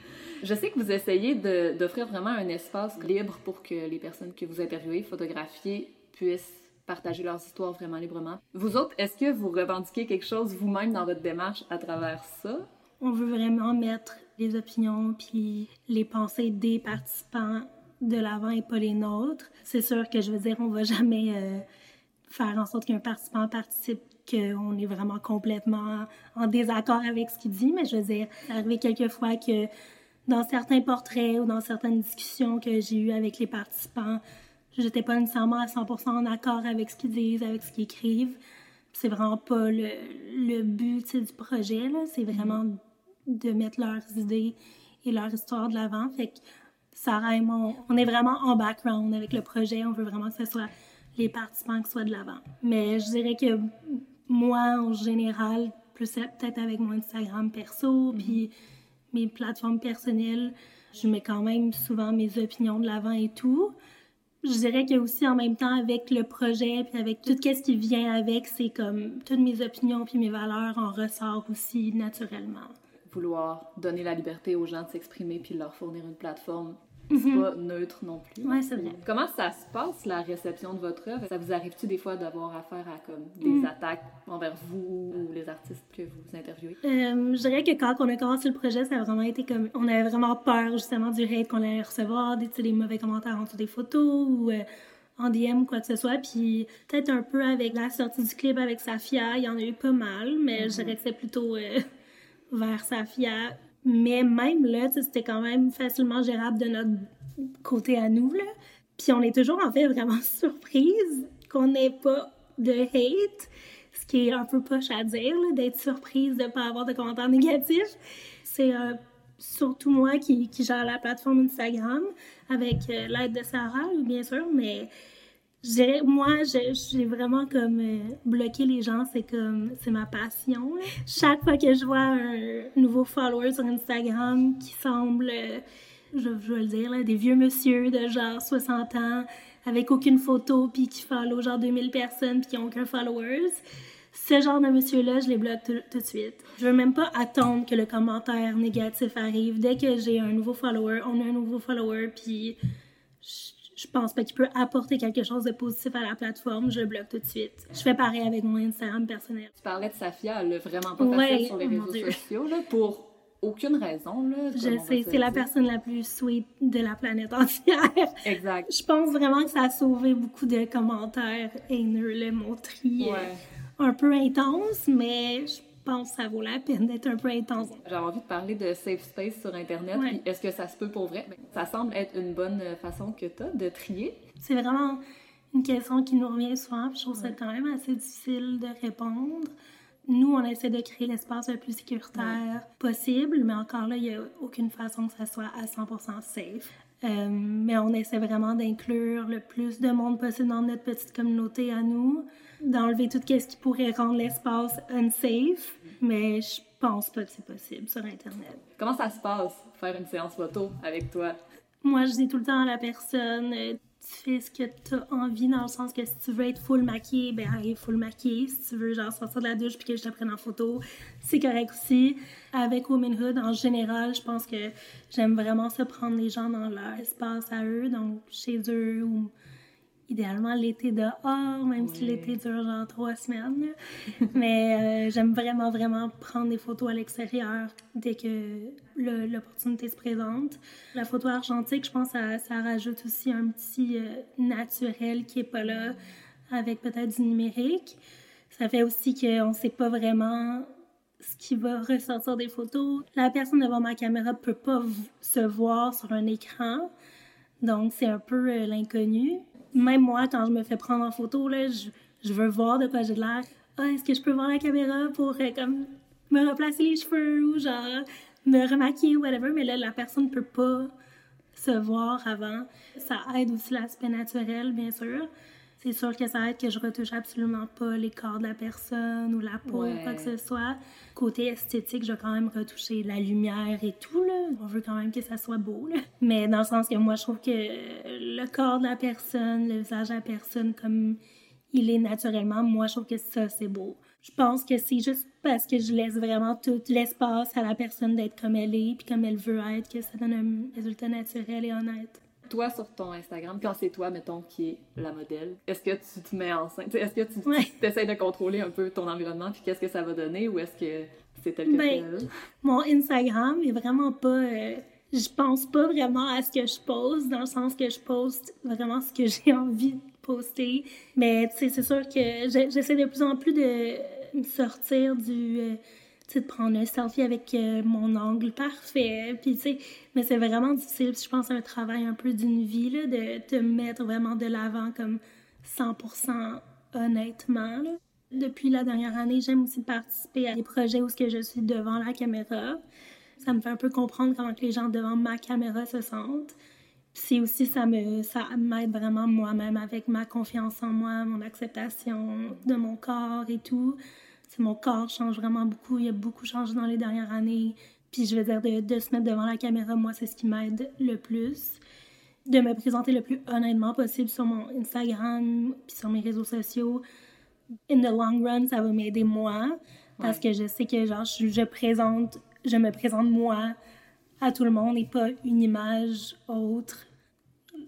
Je sais que vous essayez d'offrir vraiment un espace libre pour que les personnes que vous interviewez, photographiez, puissent partager leurs histoires vraiment librement. Vous autres, est-ce que vous revendiquez quelque chose vous-même dans votre démarche à travers ça? On veut vraiment mettre les opinions puis les pensées des participants de l'avant et pas les nôtres. C'est sûr que je veux dire, on va jamais euh, faire en sorte qu'un participant participe qu'on est vraiment complètement en désaccord avec ce qu'il dit, mais je veux dire, c'est arrivé quelquefois que dans certains portraits ou dans certaines discussions que j'ai eues avec les participants, j'étais pas nécessairement à 100% en accord avec ce qu'ils disent, avec ce qu'ils écrivent. C'est vraiment pas le, le but du projet, là. C'est vraiment de mettre leurs idées et leur histoire de l'avant. Fait que Sarah et moi, on est vraiment en background avec le projet. On veut vraiment que ce soit les participants qui soient de l'avant. Mais je dirais que moi, en général, plus peut-être avec mon Instagram perso, mm-hmm. puis mes plateformes personnelles, je mets quand même souvent mes opinions de l'avant et tout. Je dirais que aussi en même temps avec le projet puis avec tout ce qui vient avec, c'est comme toutes mes opinions puis mes valeurs en ressortent aussi naturellement vouloir donner la liberté aux gens de s'exprimer puis leur fournir une plateforme c'est mhm. pas neutre non plus. Oui, c'est vrai. Comment ça se passe, la réception de votre œuvre? Ça vous arrive-tu des fois d'avoir affaire à comme, des mhm. attaques envers vous ou les artistes que vous interviewez? Euh, je dirais que quand on a commencé le projet, ça a vraiment été comme... On avait vraiment peur, justement, du hate qu'on allait recevoir, des, des mauvais commentaires en dessous des photos ou... Euh, en DM ou quoi que ce soit. Puis peut-être un peu avec la sortie du clip avec Safia, il y en a eu pas mal, mais je mhm. dirais que c'est plutôt euh, vers Safia. Mais même là, c'était quand même facilement gérable de notre côté à nous. Là. Puis on est toujours en fait vraiment surprise qu'on n'ait pas de hate, ce qui est un peu poche à dire, d'être surprise de ne pas avoir de commentaires négatifs. C'est euh, surtout moi qui, gère la plateforme Instagram avec euh, l'aide de Sarah, bien sûr, mais moi, j'ai vraiment comme euh, bloqué les gens, c'est comme, c'est ma passion. Chaque fois que je vois un nouveau follower sur Instagram qui semble, euh, je, je, vais le dire, là, des vieux monsieur de genre 60 ans avec aucune photo puis qui follow genre 2000 personnes puis qui n'ont aucun followers, ce genre de monsieur-là, je les bloque tout, de suite. Je veux même pas attendre que le commentaire négatif arrive. Dès que j'ai un nouveau follower, on a un nouveau follower, puis je, pense pas qu'il peut apporter quelque chose de positif à la plateforme, je le bloque tout de suite. Je fais pareil avec mon Instagram personnel. Tu parlais de Safia, elle a vraiment pas facile sur les réseaux sociaux, là, pour aucune raison. Là, je sais, c'est la personne la plus sweet de la planète entière. Exact. Je pense vraiment que ça a sauvé beaucoup de commentaires haineux, le montri. Ouais un peu intense, mais je pense que ça vaut la peine d'être un peu intense. J'avais envie de parler de safe space sur Internet. Est-ce que ça se peut pour vrai? Ben, ça semble être une bonne façon que tu as de trier. C'est vraiment une question qui nous revient souvent. je trouve ça quand même assez difficile de répondre. Nous, on essaie de créer l'espace le plus sécuritaire possible, mais encore là, il n'y a aucune façon que ça soit à 100% safe. Euh, mais on essaie vraiment d'inclure le plus de monde possible dans notre petite communauté à nous d'enlever tout ce qui pourrait rendre l'espace unsafe, mais je pense pas que c'est possible sur Internet. Comment ça se passe, faire une séance photo avec toi? Moi, je dis tout le temps à la personne, euh, tu fais ce que tu as envie, dans le sens que si tu veux être full maquillée, ben arrive full maquillée. Si tu veux, genre, sortir de la douche puis que je te prenne en photo, c'est correct aussi. Avec Womanhood, en général, je pense que j'aime vraiment se prendre les gens dans leur espace à eux, donc chez eux ou idéalement l'été dehors, même si l'été dure genre trois semaines. Mais euh, j'aime vraiment, vraiment prendre des photos à l'extérieur dès que l'opportunité se présente. La photo argentique, je pense, ça, ça rajoute aussi un petit euh, naturel qui est pas là avec peut-être du numérique. Ça fait aussi qu'on ne sait pas vraiment ce qui va ressortir des photos. La personne devant ma caméra ne peut pas se voir sur un écran. Donc, c'est un peu euh, l'inconnu même moi, quand je me fais prendre en photo, là, je, veux voir de quoi j'ai l'air. Ah, est-ce que je peux voir la caméra pour euh, comme me replacer les cheveux ou genre me remaquiller ou whatever, mais là, la personne ne peut pas se voir avant. Ça aide aussi l'aspect naturel, bien sûr. C'est sûr que ça aide que je retouche absolument pas les corps de la personne ou la peau ou quoi que ce soit. Côté esthétique, je vais quand même retoucher la lumière et tout, là. On veut quand même que ça soit beau, là. Mais dans le sens que moi, je trouve que le corps de la personne, le visage de la personne, comme il est naturellement, moi, je trouve que ça, c'est beau. Je pense que c'est juste parce que je laisse vraiment tout l'espace à la personne d'être comme elle est, puis comme elle veut être, que ça donne un résultat naturel et honnête toi sur ton Instagram, quand c'est toi, mettons, qui est la modèle, est-ce que tu te mets enceinte? Est-ce que tu essaies de contrôler un peu ton environnement puis qu'est-ce que ça va donner ou est-ce que c'est tel que ben, Mon Instagram est vraiment pas... Euh, je pense pas vraiment à ce que je pose, dans le sens que je poste vraiment ce que j'ai envie de poster. Mais tu sais, c'est sûr que j'essaie de plus en plus de sortir du... Euh, de prendre un selfie avec euh, mon angle parfait. Puis, mais c'est vraiment difficile. Je pense c'est un travail un peu d'une vie, là, de te mettre vraiment de l'avant comme 100% honnêtement. Depuis la dernière année, j'aime aussi participer à des projets où que je suis devant la caméra. Ça me fait un peu comprendre comment les gens devant ma caméra se sentent. Puis aussi, ça ça m'aide vraiment moi-même avec ma confiance en moi, mon acceptation de mon corps et tout mon corps change vraiment beaucoup. Il a beaucoup changé dans les dernières années. Puis je veux dire, de, se mettre devant la caméra, moi, c'est ce qui m'aide le plus. De me présenter le plus honnêtement possible sur mon Instagram puis sur mes réseaux sociaux. In the long run, ça va m'aider moi. Parce que je sais que, genre, je, présente, je me présente moi à tout le monde et pas une image autre.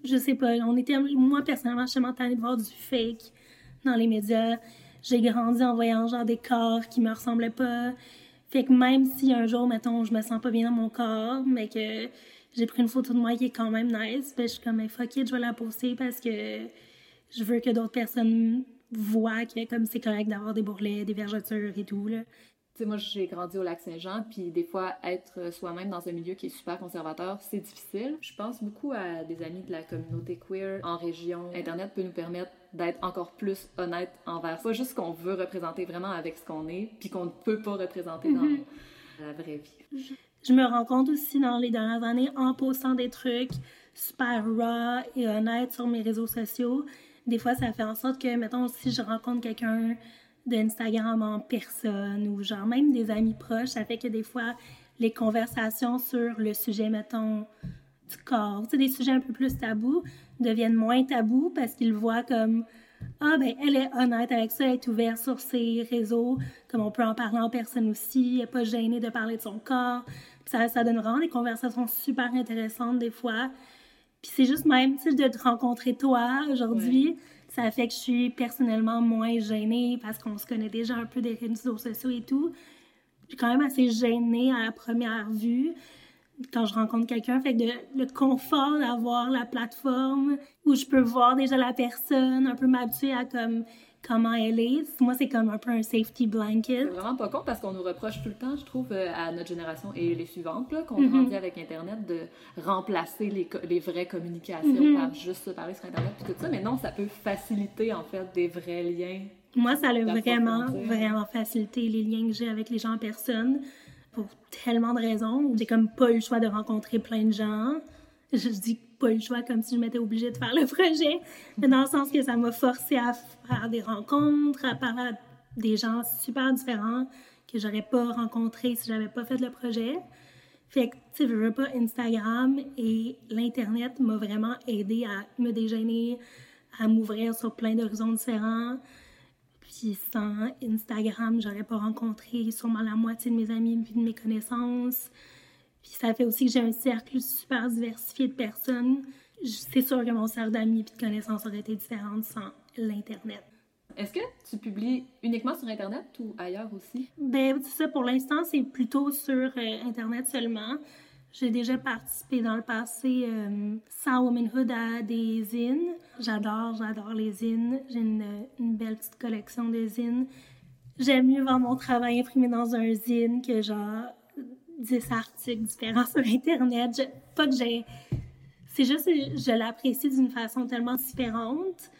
Je sais pas, on était, moi personnellement, je suis tentée de voir du fake dans les médias j'ai grandi en voyant genre des corps qui me ressemblaient pas. Fait que même si un jour, mettons, je me sens pas bien dans mon corps, mais que j'ai pris une photo de moi qui est quand même nice, ben je suis comme, fuck it, je vais la poster parce que je veux que d'autres personnes voient que comme c'est correct d'avoir des bourrelets, des vergetures et tout, là sais, moi, j'ai grandi au Lac-Saint-Jean, puis des fois, être soi-même dans un milieu qui est super conservateur, c'est difficile. Je pense beaucoup à des amis de la communauté queer en région. Internet peut nous permettre d'être encore plus honnête envers pas juste qu'on veut représenter vraiment avec ce qu'on est, puis qu'on ne peut pas représenter dans mhm. la vraie vie. je me rends compte aussi dans les dernières années en postant des trucs super raw et honnêtes sur mes réseaux sociaux. Des fois, ça fait en sorte que, mettons, si je rencontre quelqu'un d'Instagram en personne ou genre même des amis proches, ça fait que des fois, les conversations sur le sujet, mettons, du corps, tu sais, des sujets un peu plus tabous, deviennent moins tabous parce qu'ils voient comme ah, ben, elle est honnête avec ça, elle est ouverte sur ses réseaux, comme on peut en parler en personne aussi, elle n'est pas gênée de parler de son corps. ça, ça donne vraiment des conversations super intéressantes des fois. Puis c'est juste même, tu sais, de te rencontrer toi aujourd'hui, ça fait que je suis personnellement moins gênée parce qu'on se connaît déjà un peu des réseaux sociaux et tout. Je suis quand même assez gênée à la première vue quand je rencontre quelqu'un. Fait que le confort d'avoir la plateforme où je peux voir déjà la personne, un peu m'habituer à comme comment elle est. Moi, c'est comme un peu un safety blanket. C'est vraiment pas con parce qu'on nous reproche tout le temps, je trouve, euh, à notre génération et les suivantes, qu'on mm-hmm. grandit avec Internet, de remplacer les, les vraies communications mm-hmm. par juste se parler sur Internet et tout ça. Mais non, ça peut faciliter, en fait, des vrais liens. Moi, ça a vraiment, vraiment facilité les liens que j'ai avec les gens en personne pour tellement de raisons. J'ai comme pas eu le choix de rencontrer plein de gens. Je dis pas eu le choix comme si je m'étais obligée de faire le projet, mais dans le sens que ça m'a forcé à faire des rencontres, à parler à des gens super différents que j'aurais pas rencontrés si j'avais pas fait le projet. Fait que, tu sais, veux pas, Instagram et l'Internet m'a vraiment aidé à me déjeuner, à m'ouvrir sur plein d'horizons différents. Puis sans Instagram, j'aurais pas rencontré sûrement la moitié de mes amis et de mes connaissances. Puis ça fait aussi que j'ai un cercle super diversifié de personnes. C'est sûr que mon cercle d'amis et de connaissances aurait été différent sans l'Internet. Est-ce que tu publies uniquement sur Internet ou ailleurs aussi? Ben, ça, pour l'instant, c'est plutôt sur euh, Internet seulement. J'ai déjà participé dans le passé euh, sans Womanhood à des zines. J'adore, j'adore les zines. J'ai une, belle petite collection de zines. J'aime mieux voir mon travail imprimé dans un zine que genre 10 articles différents sur Internet. pas que j'ai. C'est juste je l'apprécie d'une façon tellement différente.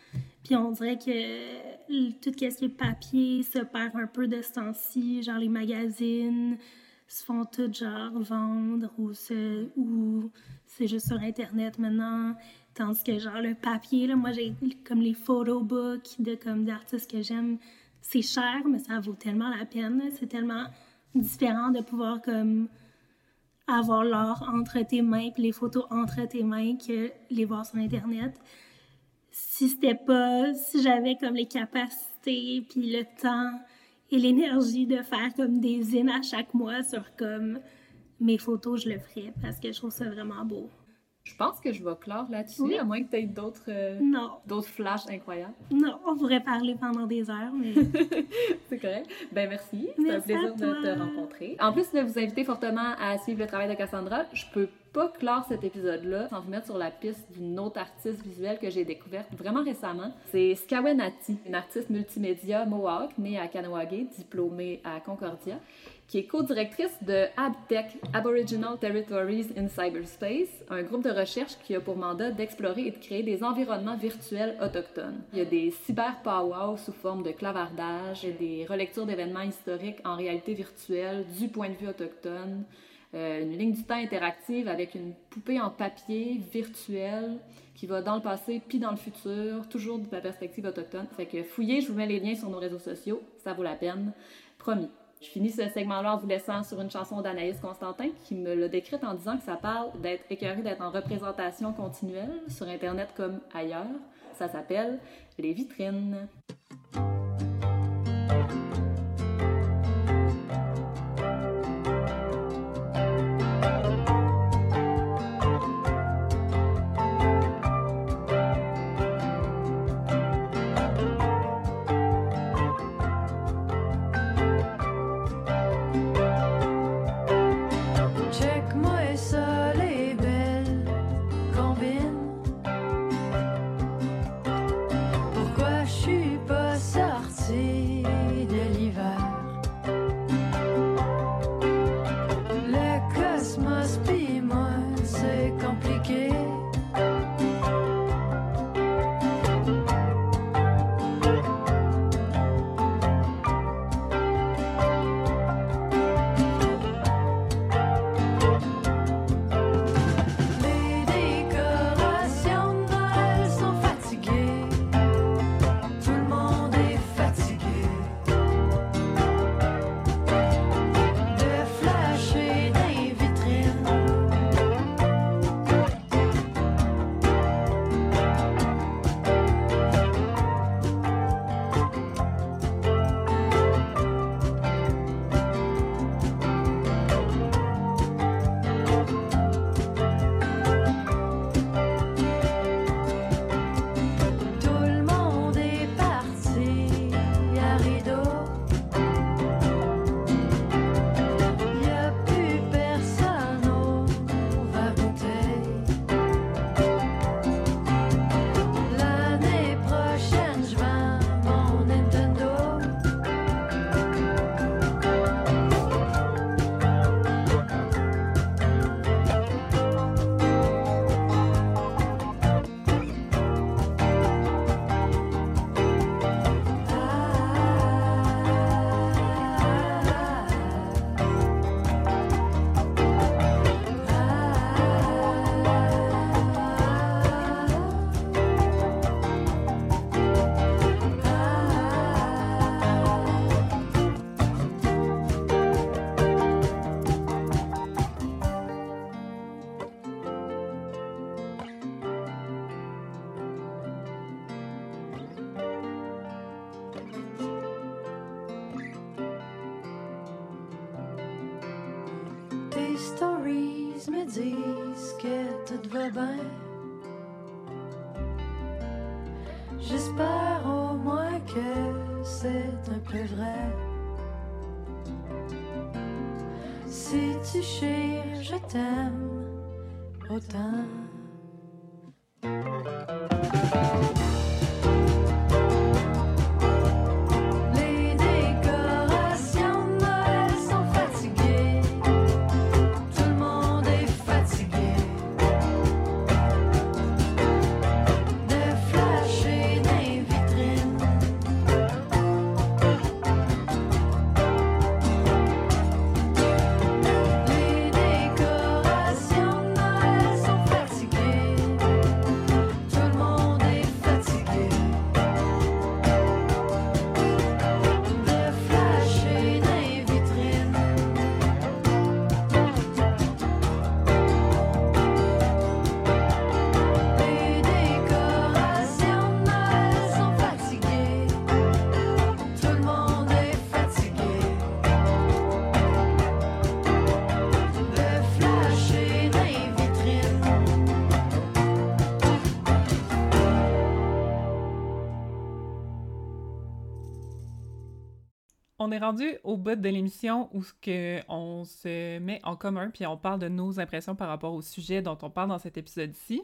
Puis on dirait que tout ce qui est papier se perd un peu de ce temps-ci, genre les magazines se font tout genre vendre ou, ou c'est juste sur Internet maintenant. Tandis que genre le papier, là, moi j'ai comme les photobooks de comme d'artistes que j'aime. C'est cher, mais ça vaut tellement la peine. C'est tellement différent de pouvoir comme avoir l'art entre tes mains les photos entre tes mains que les voir sur Internet. Si c'était pas, si j'avais comme les capacités puis le temps et l'énergie de faire comme des zines à chaque mois sur comme mes photos, je le ferais parce que je trouve ça vraiment beau. Je pense que je vais clore là-dessus, à moins que tu aies d'autres euh, d'autres flashs incroyables. Non, on pourrait parler pendant des heures, mais... c'est correct. Ben merci, c'est un plaisir de te rencontrer. En plus de vous inviter fortement à suivre le travail de Cassandra, je peux pas clore cet épisode-là sans vous mettre sur la piste d'une autre artiste visuelle que j'ai découverte vraiment récemment. C'est Skawenati, une artiste multimédia mohawk née à Kanawagé, diplômée à Concordia, qui est co-directrice de ABTEC, Aboriginal Territories in Cyberspace, un groupe de recherche qui a pour mandat d'explorer et de créer des environnements virtuels autochtones. Il y a des cyber powwows sous forme de clavardage et des relectures d'événements historiques en réalité virtuelle du point de vue autochtone, euh, une ligne du temps interactive avec une poupée en papier virtuelle qui va dans le passé puis dans le futur, toujours de la perspective autochtone. Fait que fouillez, je vous mets les liens sur nos réseaux sociaux, ça vaut la peine. Promis. Je finis ce segment-là en vous laissant sur une chanson d'Anaïs Constantin qui me l'a décrite en disant que ça parle d'être écœuré d'être en représentation continuelle sur Internet comme ailleurs. Ça s'appelle Les vitrines. On est rendu au bout de l'émission où ce que on se met en commun puis on parle de nos impressions par rapport au sujet dont on parle dans cet épisode-ci.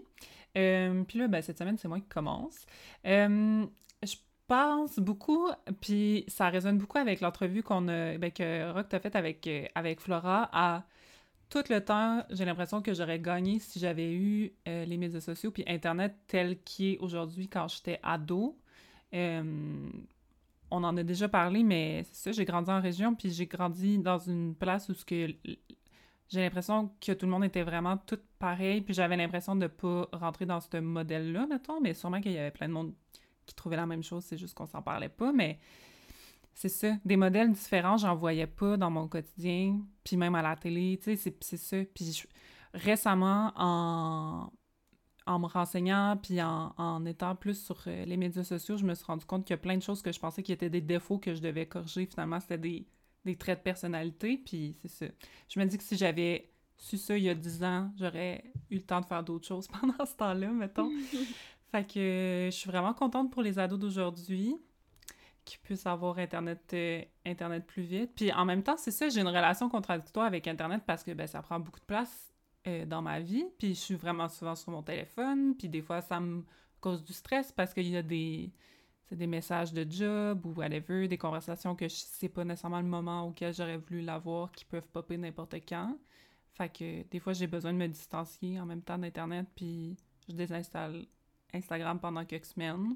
Euh, puis là, ben, cette semaine, c'est moi qui commence. Euh, je pense beaucoup, puis ça résonne beaucoup avec l'entrevue qu'on a, ben, que Rock t'a faite avec, euh, avec Flora à tout le temps, j'ai l'impression que j'aurais gagné si j'avais eu les médias sociaux puis Internet tel qu'il est aujourd'hui quand j'étais ado. On en a déjà parlé, mais c'est ça, j'ai grandi en région, puis j'ai grandi dans une place où ce que j'ai l'impression que tout le monde était vraiment tout pareil, puis j'avais l'impression de pas rentrer dans ce modèle-là, mettons, mais sûrement qu'il y avait plein de monde qui trouvait la même chose, c'est juste qu'on s'en parlait pas, mais c'est ça, des modèles différents, j'en voyais pas dans mon quotidien, puis même à la télé, tu sais, c'est- ça. Puis récemment, en, en me renseignant, puis en, en étant plus sur euh, les médias sociaux, je me suis rendu compte qu'il y a plein de choses que je pensais qui étaient des défauts que je devais corriger. Finalement, c'était des, des traits de personnalité, puis c'est ça. Je me dis que si j'avais su ça il y a 10 ans, j'aurais eu le temps de faire d'autres choses pendant ce temps-là, mettons. fait que euh, je suis vraiment contente pour les ados d'aujourd'hui qui puissent avoir Internet, euh, Internet plus vite. Puis en même temps, c'est ça, j'ai une relation contradictoire avec Internet parce que ben, ça prend beaucoup de place euh, dans ma vie. Puis je suis vraiment souvent sur mon téléphone. Puis des fois, ça me cause du stress parce qu'il y a des, c'est des messages de job ou whatever, des conversations que sais pas nécessairement le moment auquel j'aurais voulu l'avoir qui peuvent popper n'importe quand. Fait que des fois, j'ai besoin de me distancier en même temps d'Internet. Puis je désinstalle Instagram pendant quelques semaines.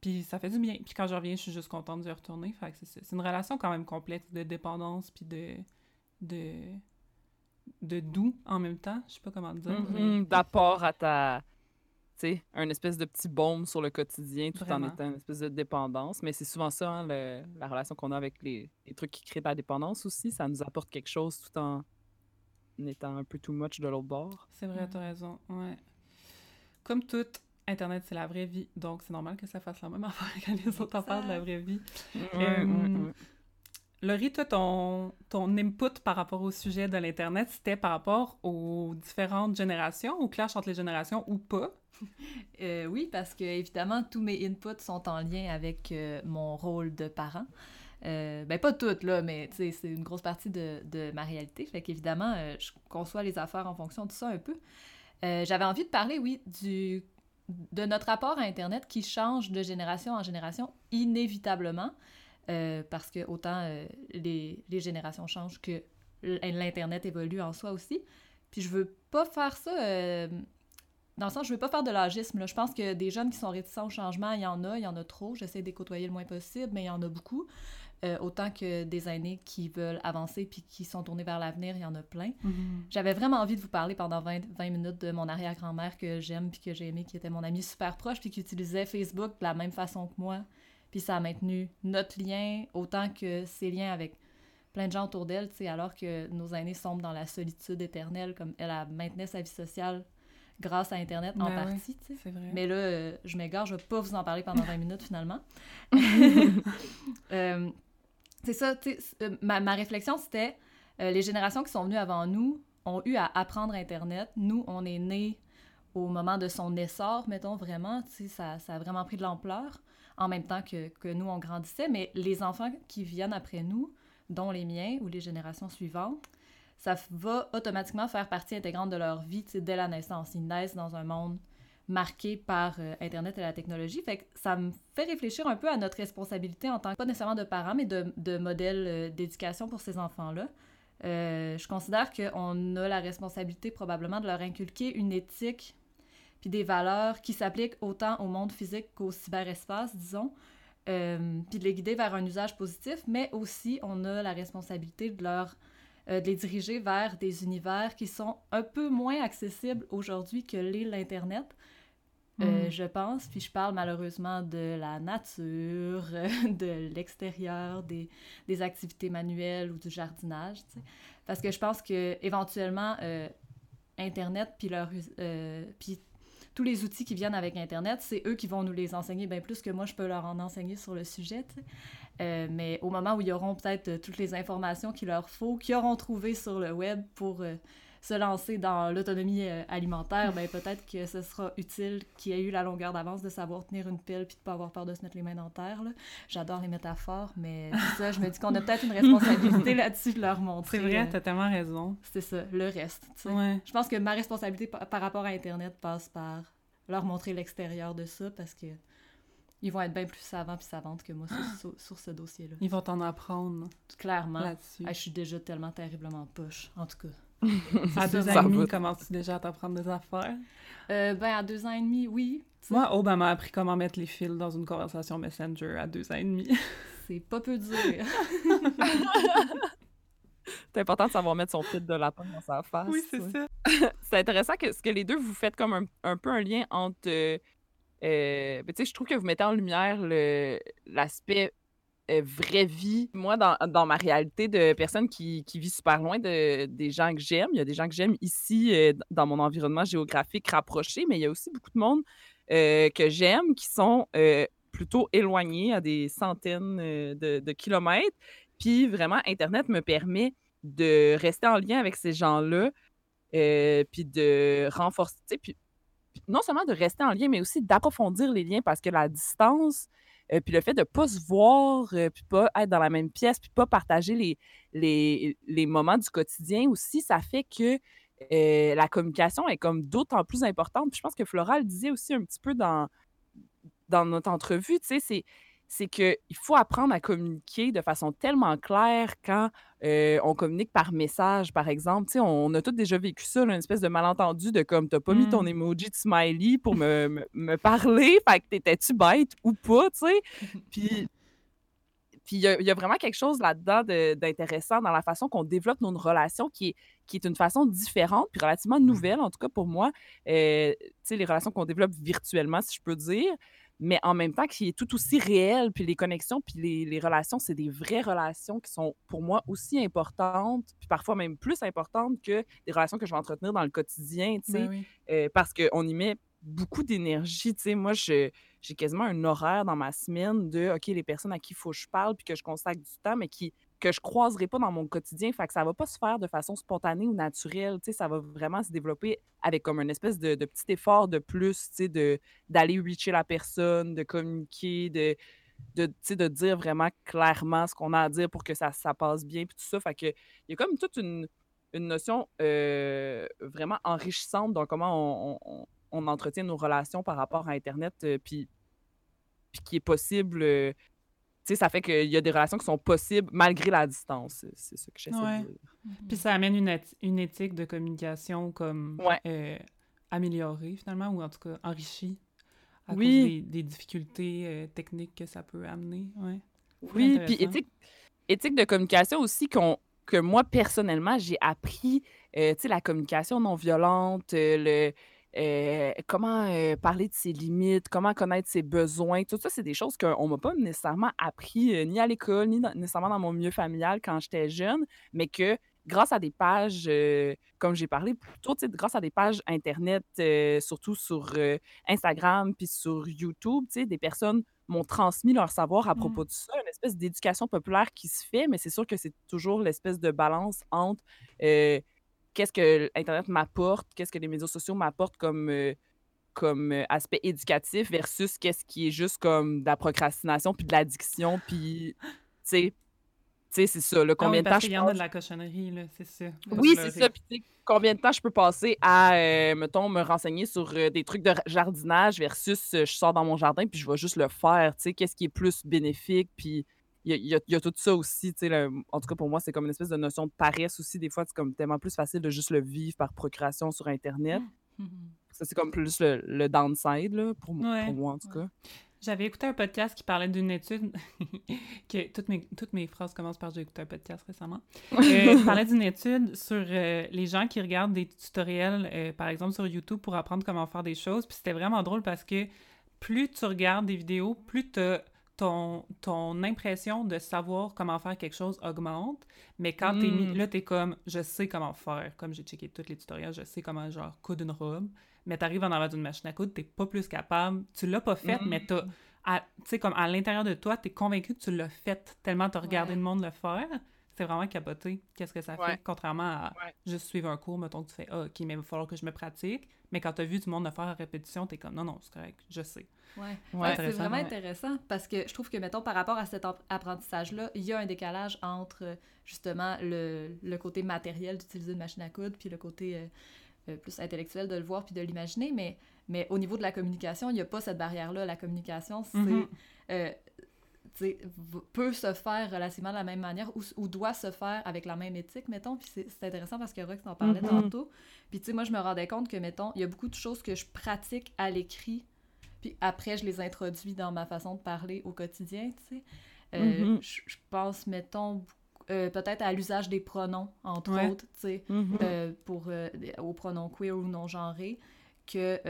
Puis ça fait du bien. Puis quand je reviens, je suis juste contente d'y retourner. Fait que c'est. C'est une relation quand même complexe de dépendance puis de... de de doux en même temps. Je sais pas comment dire. Mhm, D'apport à ta. Tu sais, un espèce de petit baume sur le quotidien tout Vraiment. en étant une espèce de dépendance. Mais c'est souvent ça, hein, le- la relation qu'on a avec les, les trucs qui créent de la dépendance aussi. Ça nous apporte quelque chose tout en étant un peu too much de l'autre bord. C'est vrai, t'as raison. Ouais. Comme tout, Internet, c'est la vraie vie. Donc, c'est normal que ça fasse la même affaire que les autres affaires de la vraie vie. Euh. Laurie, toi, ton, ton input par rapport au sujet de l'Internet, c'était par rapport aux différentes générations, au clash entre les générations ou pas? Euh, oui, parce que évidemment, tous mes inputs sont en lien avec euh, mon rôle de parent. Euh, ben pas toutes, là, mais c'est une grosse partie de, de ma réalité. Fait qu'évidemment, euh, je conçois les affaires en fonction de ça un peu. J'avais envie de parler, oui, du, de notre rapport à Internet qui change de génération en génération inévitablement. Euh, parce que autant euh, les, les générations changent que l'Internet évolue en soi aussi. Puis je veux pas faire ça... euh, dans le sens, je veux pas faire de l'agisme. Je pense que des jeunes qui sont réticents au changement, il y en a, il y en a trop. J'essaie de les côtoyer le moins possible, mais il y en a beaucoup. Autant que des aînés qui veulent avancer puis qui sont tournés vers l'avenir, il y en a plein. J'avais vraiment envie de vous parler pendant 20, 20 minutes de mon arrière-grand-mère que j'aime puis que j'ai aimé, qui était mon amie super proche puis qui utilisait Facebook de la même façon que moi. Puis ça a maintenu notre lien autant que ses liens avec plein de gens autour d'elle, tu sais, alors que nos aînés sombrent dans la solitude éternelle, comme elle a maintenait sa vie sociale grâce à Internet en Ben partie, tu sais. Mais là, euh, je m'égare, je vais pas vous en parler pendant 20 minutes finalement. Euh, c'est ça, tu sais, euh, ma, ma réflexion c'était euh, les générations qui sont venues avant nous ont eu à apprendre Internet. Nous, on est nés au moment de son essor, mettons vraiment, tu sais, ça, ça a vraiment pris de l'ampleur en même temps que, que nous, on grandissait. Mais les enfants qui viennent après nous, dont les miens ou les générations suivantes, ça va automatiquement faire partie intégrante de leur vie dès la naissance. Ils naissent dans un monde marqué par euh, Internet et la technologie. Ça me fait réfléchir un peu à notre responsabilité en tant que, pas nécessairement de parents, mais de, de modèle euh, d'éducation pour ces enfants-là. Euh, je considère qu'on a la responsabilité probablement de leur inculquer une éthique puis des valeurs qui s'appliquent autant au monde physique qu'au cyberespace, disons, puis de les guider vers un usage positif, mais aussi on a la responsabilité de leur euh, de les diriger vers des univers qui sont un peu moins accessibles aujourd'hui que l'est l'Internet. Euh, mm. je pense, puis je parle malheureusement de la nature, de l'extérieur, des, des, activités manuelles ou du jardinage, parce que je pense que éventuellement euh, Internet puis leur puis tous les outils qui viennent avec Internet, c'est eux qui vont nous les enseigner bien plus que moi je peux leur en enseigner sur le sujet. Euh, mais au moment où ils auront peut-être euh, toutes les informations qu'il leur faut, qu'ils auront trouvé sur le web pour euh, se lancer dans l'autonomie alimentaire, ben peut-être que ce sera utile qu'ils aient eu la longueur d'avance de savoir tenir une pile puis de pas avoir peur de se mettre les mains dans terre. J'adore les métaphores, mais ça, je me dis qu'on a peut-être une responsabilité là-dessus de leur montrer. C'est vrai, t'as tellement raison. C'est ça, le reste. Ouais. Je pense que ma responsabilité par rapport à Internet passe par leur montrer l'extérieur de ça parce que ils vont être bien plus savants puis savantes que moi sur, ce dossier-là. Ils vont t'en apprendre. Clairement. Là-dessus. je suis déjà tellement terriblement poche, en tout cas. à deux ans et demi, commences-tu déjà à t'apprendre des affaires? Euh, ben, à deux ans et demi, oui. Moi, Aube m'a appris comment mettre les fils dans une conversation Messenger à deux ans et demi. C'est pas peu dur. c'est important de savoir mettre son fil de lapin dans sa face. Oui, c'est ça. c'est intéressant que, ce que les deux, vous faites comme un, un peu un lien entre euh, euh, ben, je trouve que vous mettez en lumière l'aspect vraie vie. Moi, dans, dans, ma réalité de personne qui, qui vit super loin de, des gens que j'aime, il y a des gens que j'aime ici euh, dans mon environnement géographique rapproché, mais il y a aussi beaucoup de monde que j'aime qui sont plutôt éloignés à des centaines de, de, kilomètres. Puis vraiment, Internet me permet de rester en lien avec ces gens-là, puis de renforcer. Puis non seulement de rester en lien, mais aussi d'approfondir les liens parce que la distance, euh, puis le fait de ne pas se voir, euh, puis pas être dans la même pièce, puis pas partager les, les, moments du quotidien aussi, ça fait que euh, la communication est comme d'autant plus importante. Puis je pense que Flora le disait aussi un petit peu dans, dans notre entrevue, tu sais, c'est qu'il faut apprendre à communiquer de façon tellement claire quand euh, on communique par message, par exemple. on, a tous déjà vécu ça, une espèce de malentendu de comme t'as pas mis ton mmh. emoji de smiley pour me, me, parler, fait que t'étais-tu bête ou pas, tu sais? Puis puis il y, a vraiment quelque chose là-dedans d'intéressant dans la façon qu'on développe nos relations qui est, qui est une façon différente, puis relativement mmh. nouvelle, en tout cas pour moi. Euh, tu sais, les relations qu'on développe virtuellement, si je peux dire mais en même temps qui est tout aussi réel. Puis les connexions, puis les, les relations, c'est des vraies relations qui sont pour moi aussi importantes, puis parfois même plus importantes que des relations que je vais entretenir dans le quotidien, tu sais, ben euh, parce qu'on y met beaucoup d'énergie, tu sais. Moi, j'ai quasiment un horaire dans ma semaine de, OK, les personnes à qui il faut que je parle, puis que je consacre du temps, mais qui que je croiserai pas dans mon quotidien. Fait que ça va pas se faire de façon spontanée ou naturelle. Ça va vraiment se développer avec comme une espèce de, petit effort de plus, d'aller reacher la personne, de communiquer, de, de, de dire vraiment clairement ce qu'on a à dire pour que ça, ça passe bien, puis tout ça. Il y a comme toute une, une notion euh, vraiment enrichissante dans comment on, on, entretient nos relations par rapport à Internet, euh, puis qui est possible. Euh, ça fait qu'il y a des relations qui sont possibles malgré la distance. C'est ça que j'essaie de dire. Mm-hmm. Puis ça amène une, une, éthique de communication comme euh, améliorée finalement, ou en tout cas enrichie à oui. cause des, difficultés euh, techniques que ça peut amener. Ouais. Oui, puis éthique, éthique de communication aussi qu'on que moi, personnellement, j'ai appris, euh, tu sais, la communication non violente, le euh, comment euh, parler de ses limites, comment connaître ses besoins, tout ça, c'est des choses qu'on ne m'a pas nécessairement appris euh, ni à l'école, ni nécessairement dans mon milieu familial quand j'étais jeune, mais que grâce à des pages, comme j'ai parlé plus tôt, grâce à des pages Internet, surtout sur Instagram puis sur YouTube, des personnes m'ont transmis leur savoir à mmh. propos de ça, une espèce d'éducation populaire qui se fait, mais c'est sûr que c'est toujours l'espèce de balance entre qu'est-ce que Internet m'apporte, qu'est-ce que les médias sociaux m'apportent comme, euh, comme euh, aspect éducatif versus qu'est-ce qui est juste comme de la procrastination puis de l'addiction, puis, tu sais, tu sais, c'est ça, là, Ah combien oui, de temps je qu'il y en a passe... de la cochonnerie, là, c'est ça. Oui, c'est ça. Puis, tu sais, combien de temps je peux passer à, euh, mettons, me renseigner sur euh, des trucs de jardinage versus euh, je sors dans mon jardin puis je vais juste le faire. Tu sais, qu'est-ce qui est plus bénéfique? Puis, il y a, y y tout ça aussi. Tu sais, en tout cas, pour moi, c'est comme une espèce de notion de paresse aussi. Des fois, c'est comme tellement plus facile de juste le vivre par procuration sur Internet. Mhm. Ça, c'est comme plus le, le downside, là, pour, m- Ouais. pour moi, en tout cas. J'avais écouté un podcast qui parlait d'une étude, que toutes mes, toutes mes phrases commencent par j'ai écouté un podcast récemment, euh, parlait d'une étude sur euh, les gens qui regardent des tutoriels, euh, par exemple sur YouTube, pour apprendre comment faire des choses. Puis c'était vraiment drôle parce que plus tu regardes des vidéos, plus t'as- ton, ton impression de savoir comment faire quelque chose augmente. Mais quand t'es mis, Mm. là, t'es comme, je sais comment faire. Comme j'ai checké tous les tutoriels, je sais comment, genre, coudre une robe. Mais t'arrives en avant d'une machine à coudre, t'es pas plus capable. Tu l'as pas fait, Mm. mais t'as à- tu sais, comme à l'intérieur de toi, t'es convaincu que tu l'as fait tellement t'as regardé Ouais. le monde le faire. C'est vraiment capoté. Qu'est-ce que ça fait? Ouais. Contrairement à Ouais. juste suivre un cours, mettons que tu fais, ah, OK, mais il va falloir que je me pratique. Mais quand t'as vu du monde le faire à répétition, t'es comme, non, non, c'est correct, je sais. Ouais. Ouais. C'est vraiment ouais. intéressant parce que je trouve que, mettons, par rapport à cet ap- apprentissage-là, il y a un décalage entre euh, justement le, le côté matériel d'utiliser une machine à coudre puis le côté euh, euh, plus intellectuel de le voir puis de l'imaginer. Mais, mais au niveau de la communication, il n'y a pas cette barrière-là. La communication, c'est. Euh, tu v- peut se faire relativement de la même manière ou, ou doit se faire avec la même éthique, mettons. Puis c'est intéressant parce que Rox en parlait Mhm. tantôt. Puis tu sais, moi, je me rendais compte que, mettons, il y a beaucoup de choses que je pratique à l'écrit puis après, je les introduis dans ma façon de parler au quotidien, tu sais. Euh, Mhm. je, je pense, mettons, euh, peut-être à l'usage des pronoms, entre Ouais. autres, tu sais, Mhm. euh, pour, aux pronoms queer ou non-genrés, que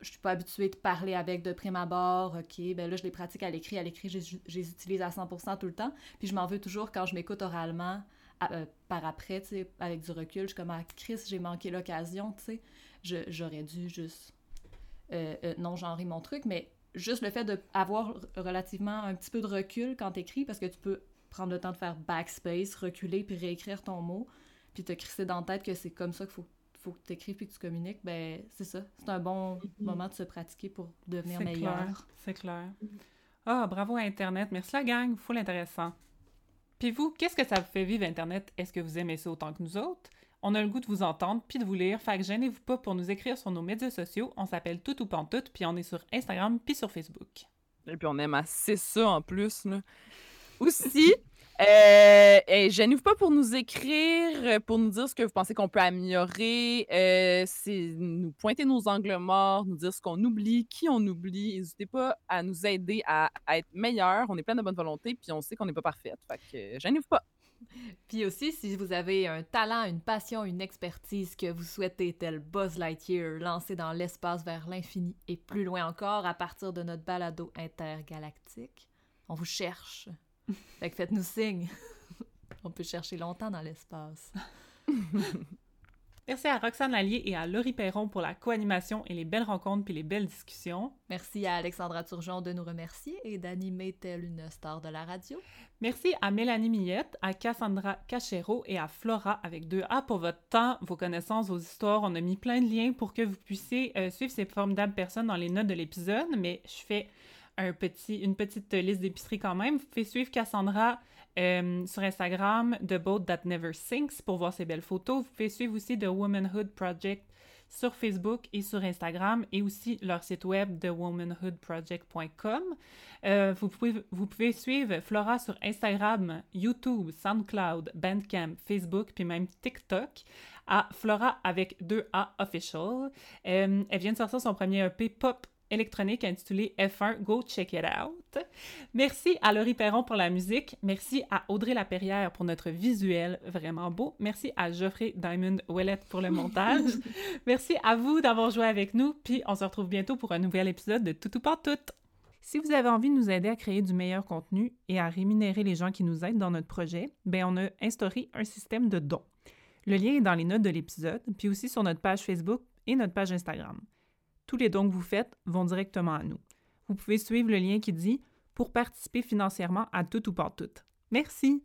je suis pas habituée de parler avec de prime abord, ok, ben là, je les pratique à l'écrit. À l'écrit, je, les utilise à 100% tout le temps. Puis je m'en veux toujours quand je m'écoute oralement, à- euh, par après, tu sais, avec du recul. Je suis comme, ah, Chris, j'ai manqué l'occasion, tu sais. J'aurais dû juste euh, euh, non-genrer mon truc, mais juste le fait d'avoir relativement un petit peu de recul quand t'écris, parce que tu peux prendre le temps de faire backspace, reculer, puis réécrire ton mot, puis te crisser dans la tête que c'est comme ça qu'il faut, faut que tu écrives puis que tu communiques, ben c'est ça. C'est un bon moment de se pratiquer pour devenir meilleur. c'est clair. Ah, bravo à Internet. Merci la gang, full intéressant. Puis vous, qu'est-ce que ça vous fait vivre Internet? Est-ce que vous aimez ça autant que nous autres? On a le goût de vous entendre puis de vous lire, fait que gênez-vous pas pour nous écrire sur nos médias sociaux. On s'appelle Tout ou Pantoute, puis on est sur Instagram puis sur Facebook. Et puis on aime assez ça en plus. Là. Aussi, euh, eh, gênez-vous pas pour nous écrire, euh, pour nous dire ce que vous pensez qu'on peut améliorer. euh, c'est nous pointer nos angles morts, nous dire ce qu'on oublie, qui on oublie. N'hésitez pas à nous aider à, être meilleurs. On est plein de bonne volonté, puis on sait qu'on n'est pas parfaite. Fait que pas. Puis aussi, si vous avez un talent, une passion, une expertise que vous souhaitez, tel Buzz Lightyear, lancer dans l'espace vers l'infini et plus loin encore à partir de notre balado intergalactique, on vous cherche. Fait que faites-nous signe. on peut chercher longtemps dans l'espace. Merci à Roxane Lallier et à Laurie Perron pour la co-animation et les belles rencontres puis les belles discussions. Merci à Alexandra Turgeon de nous remercier et d'animer telle une star de la radio. Merci à Mélanie Millette, à Cassandra Cachero et à Flora avec deux A pour votre temps, vos connaissances, vos histoires. On a mis plein de liens pour que vous puissiez euh, suivre ces formidables personnes dans les notes de l'épisode, mais je fais une petite liste d'épicerie quand même. Vous pouvez suivre Cassandra euh, sur Instagram, The Boat That Never Sinks, pour voir ses belles photos. Vous pouvez suivre aussi The Womanhood Project sur Facebook et sur Instagram et aussi leur site web thewomanhoodproject.com. Euh, vous, pouvez, vous pouvez suivre Flora sur Instagram, YouTube, SoundCloud, Bandcamp, Facebook, puis même TikTok à Flora avec 2A Official. Euh, elle vient de sortir son premier EP pop électronique intitulé F1 Go Check It Out. Merci à Laurie Perron pour la musique. Merci à Audrey Laperrière pour notre visuel vraiment beau. Merci à Geoffrey Diamond Ouellette pour le montage. Merci à vous d'avoir joué avec nous. Puis on se retrouve bientôt pour un nouvel épisode de Tout ou pas tout. Si vous avez envie de nous aider à créer du meilleur contenu et à rémunérer les gens qui nous aident dans notre projet, ben on a instauré un système de dons. Le lien est dans les notes de l'épisode, puis aussi sur notre page Facebook et notre page Instagram. Tous les dons que vous faites vont directement à nous. Vous pouvez suivre le lien qui dit pour participer financièrement à tout ou pas tout. Merci!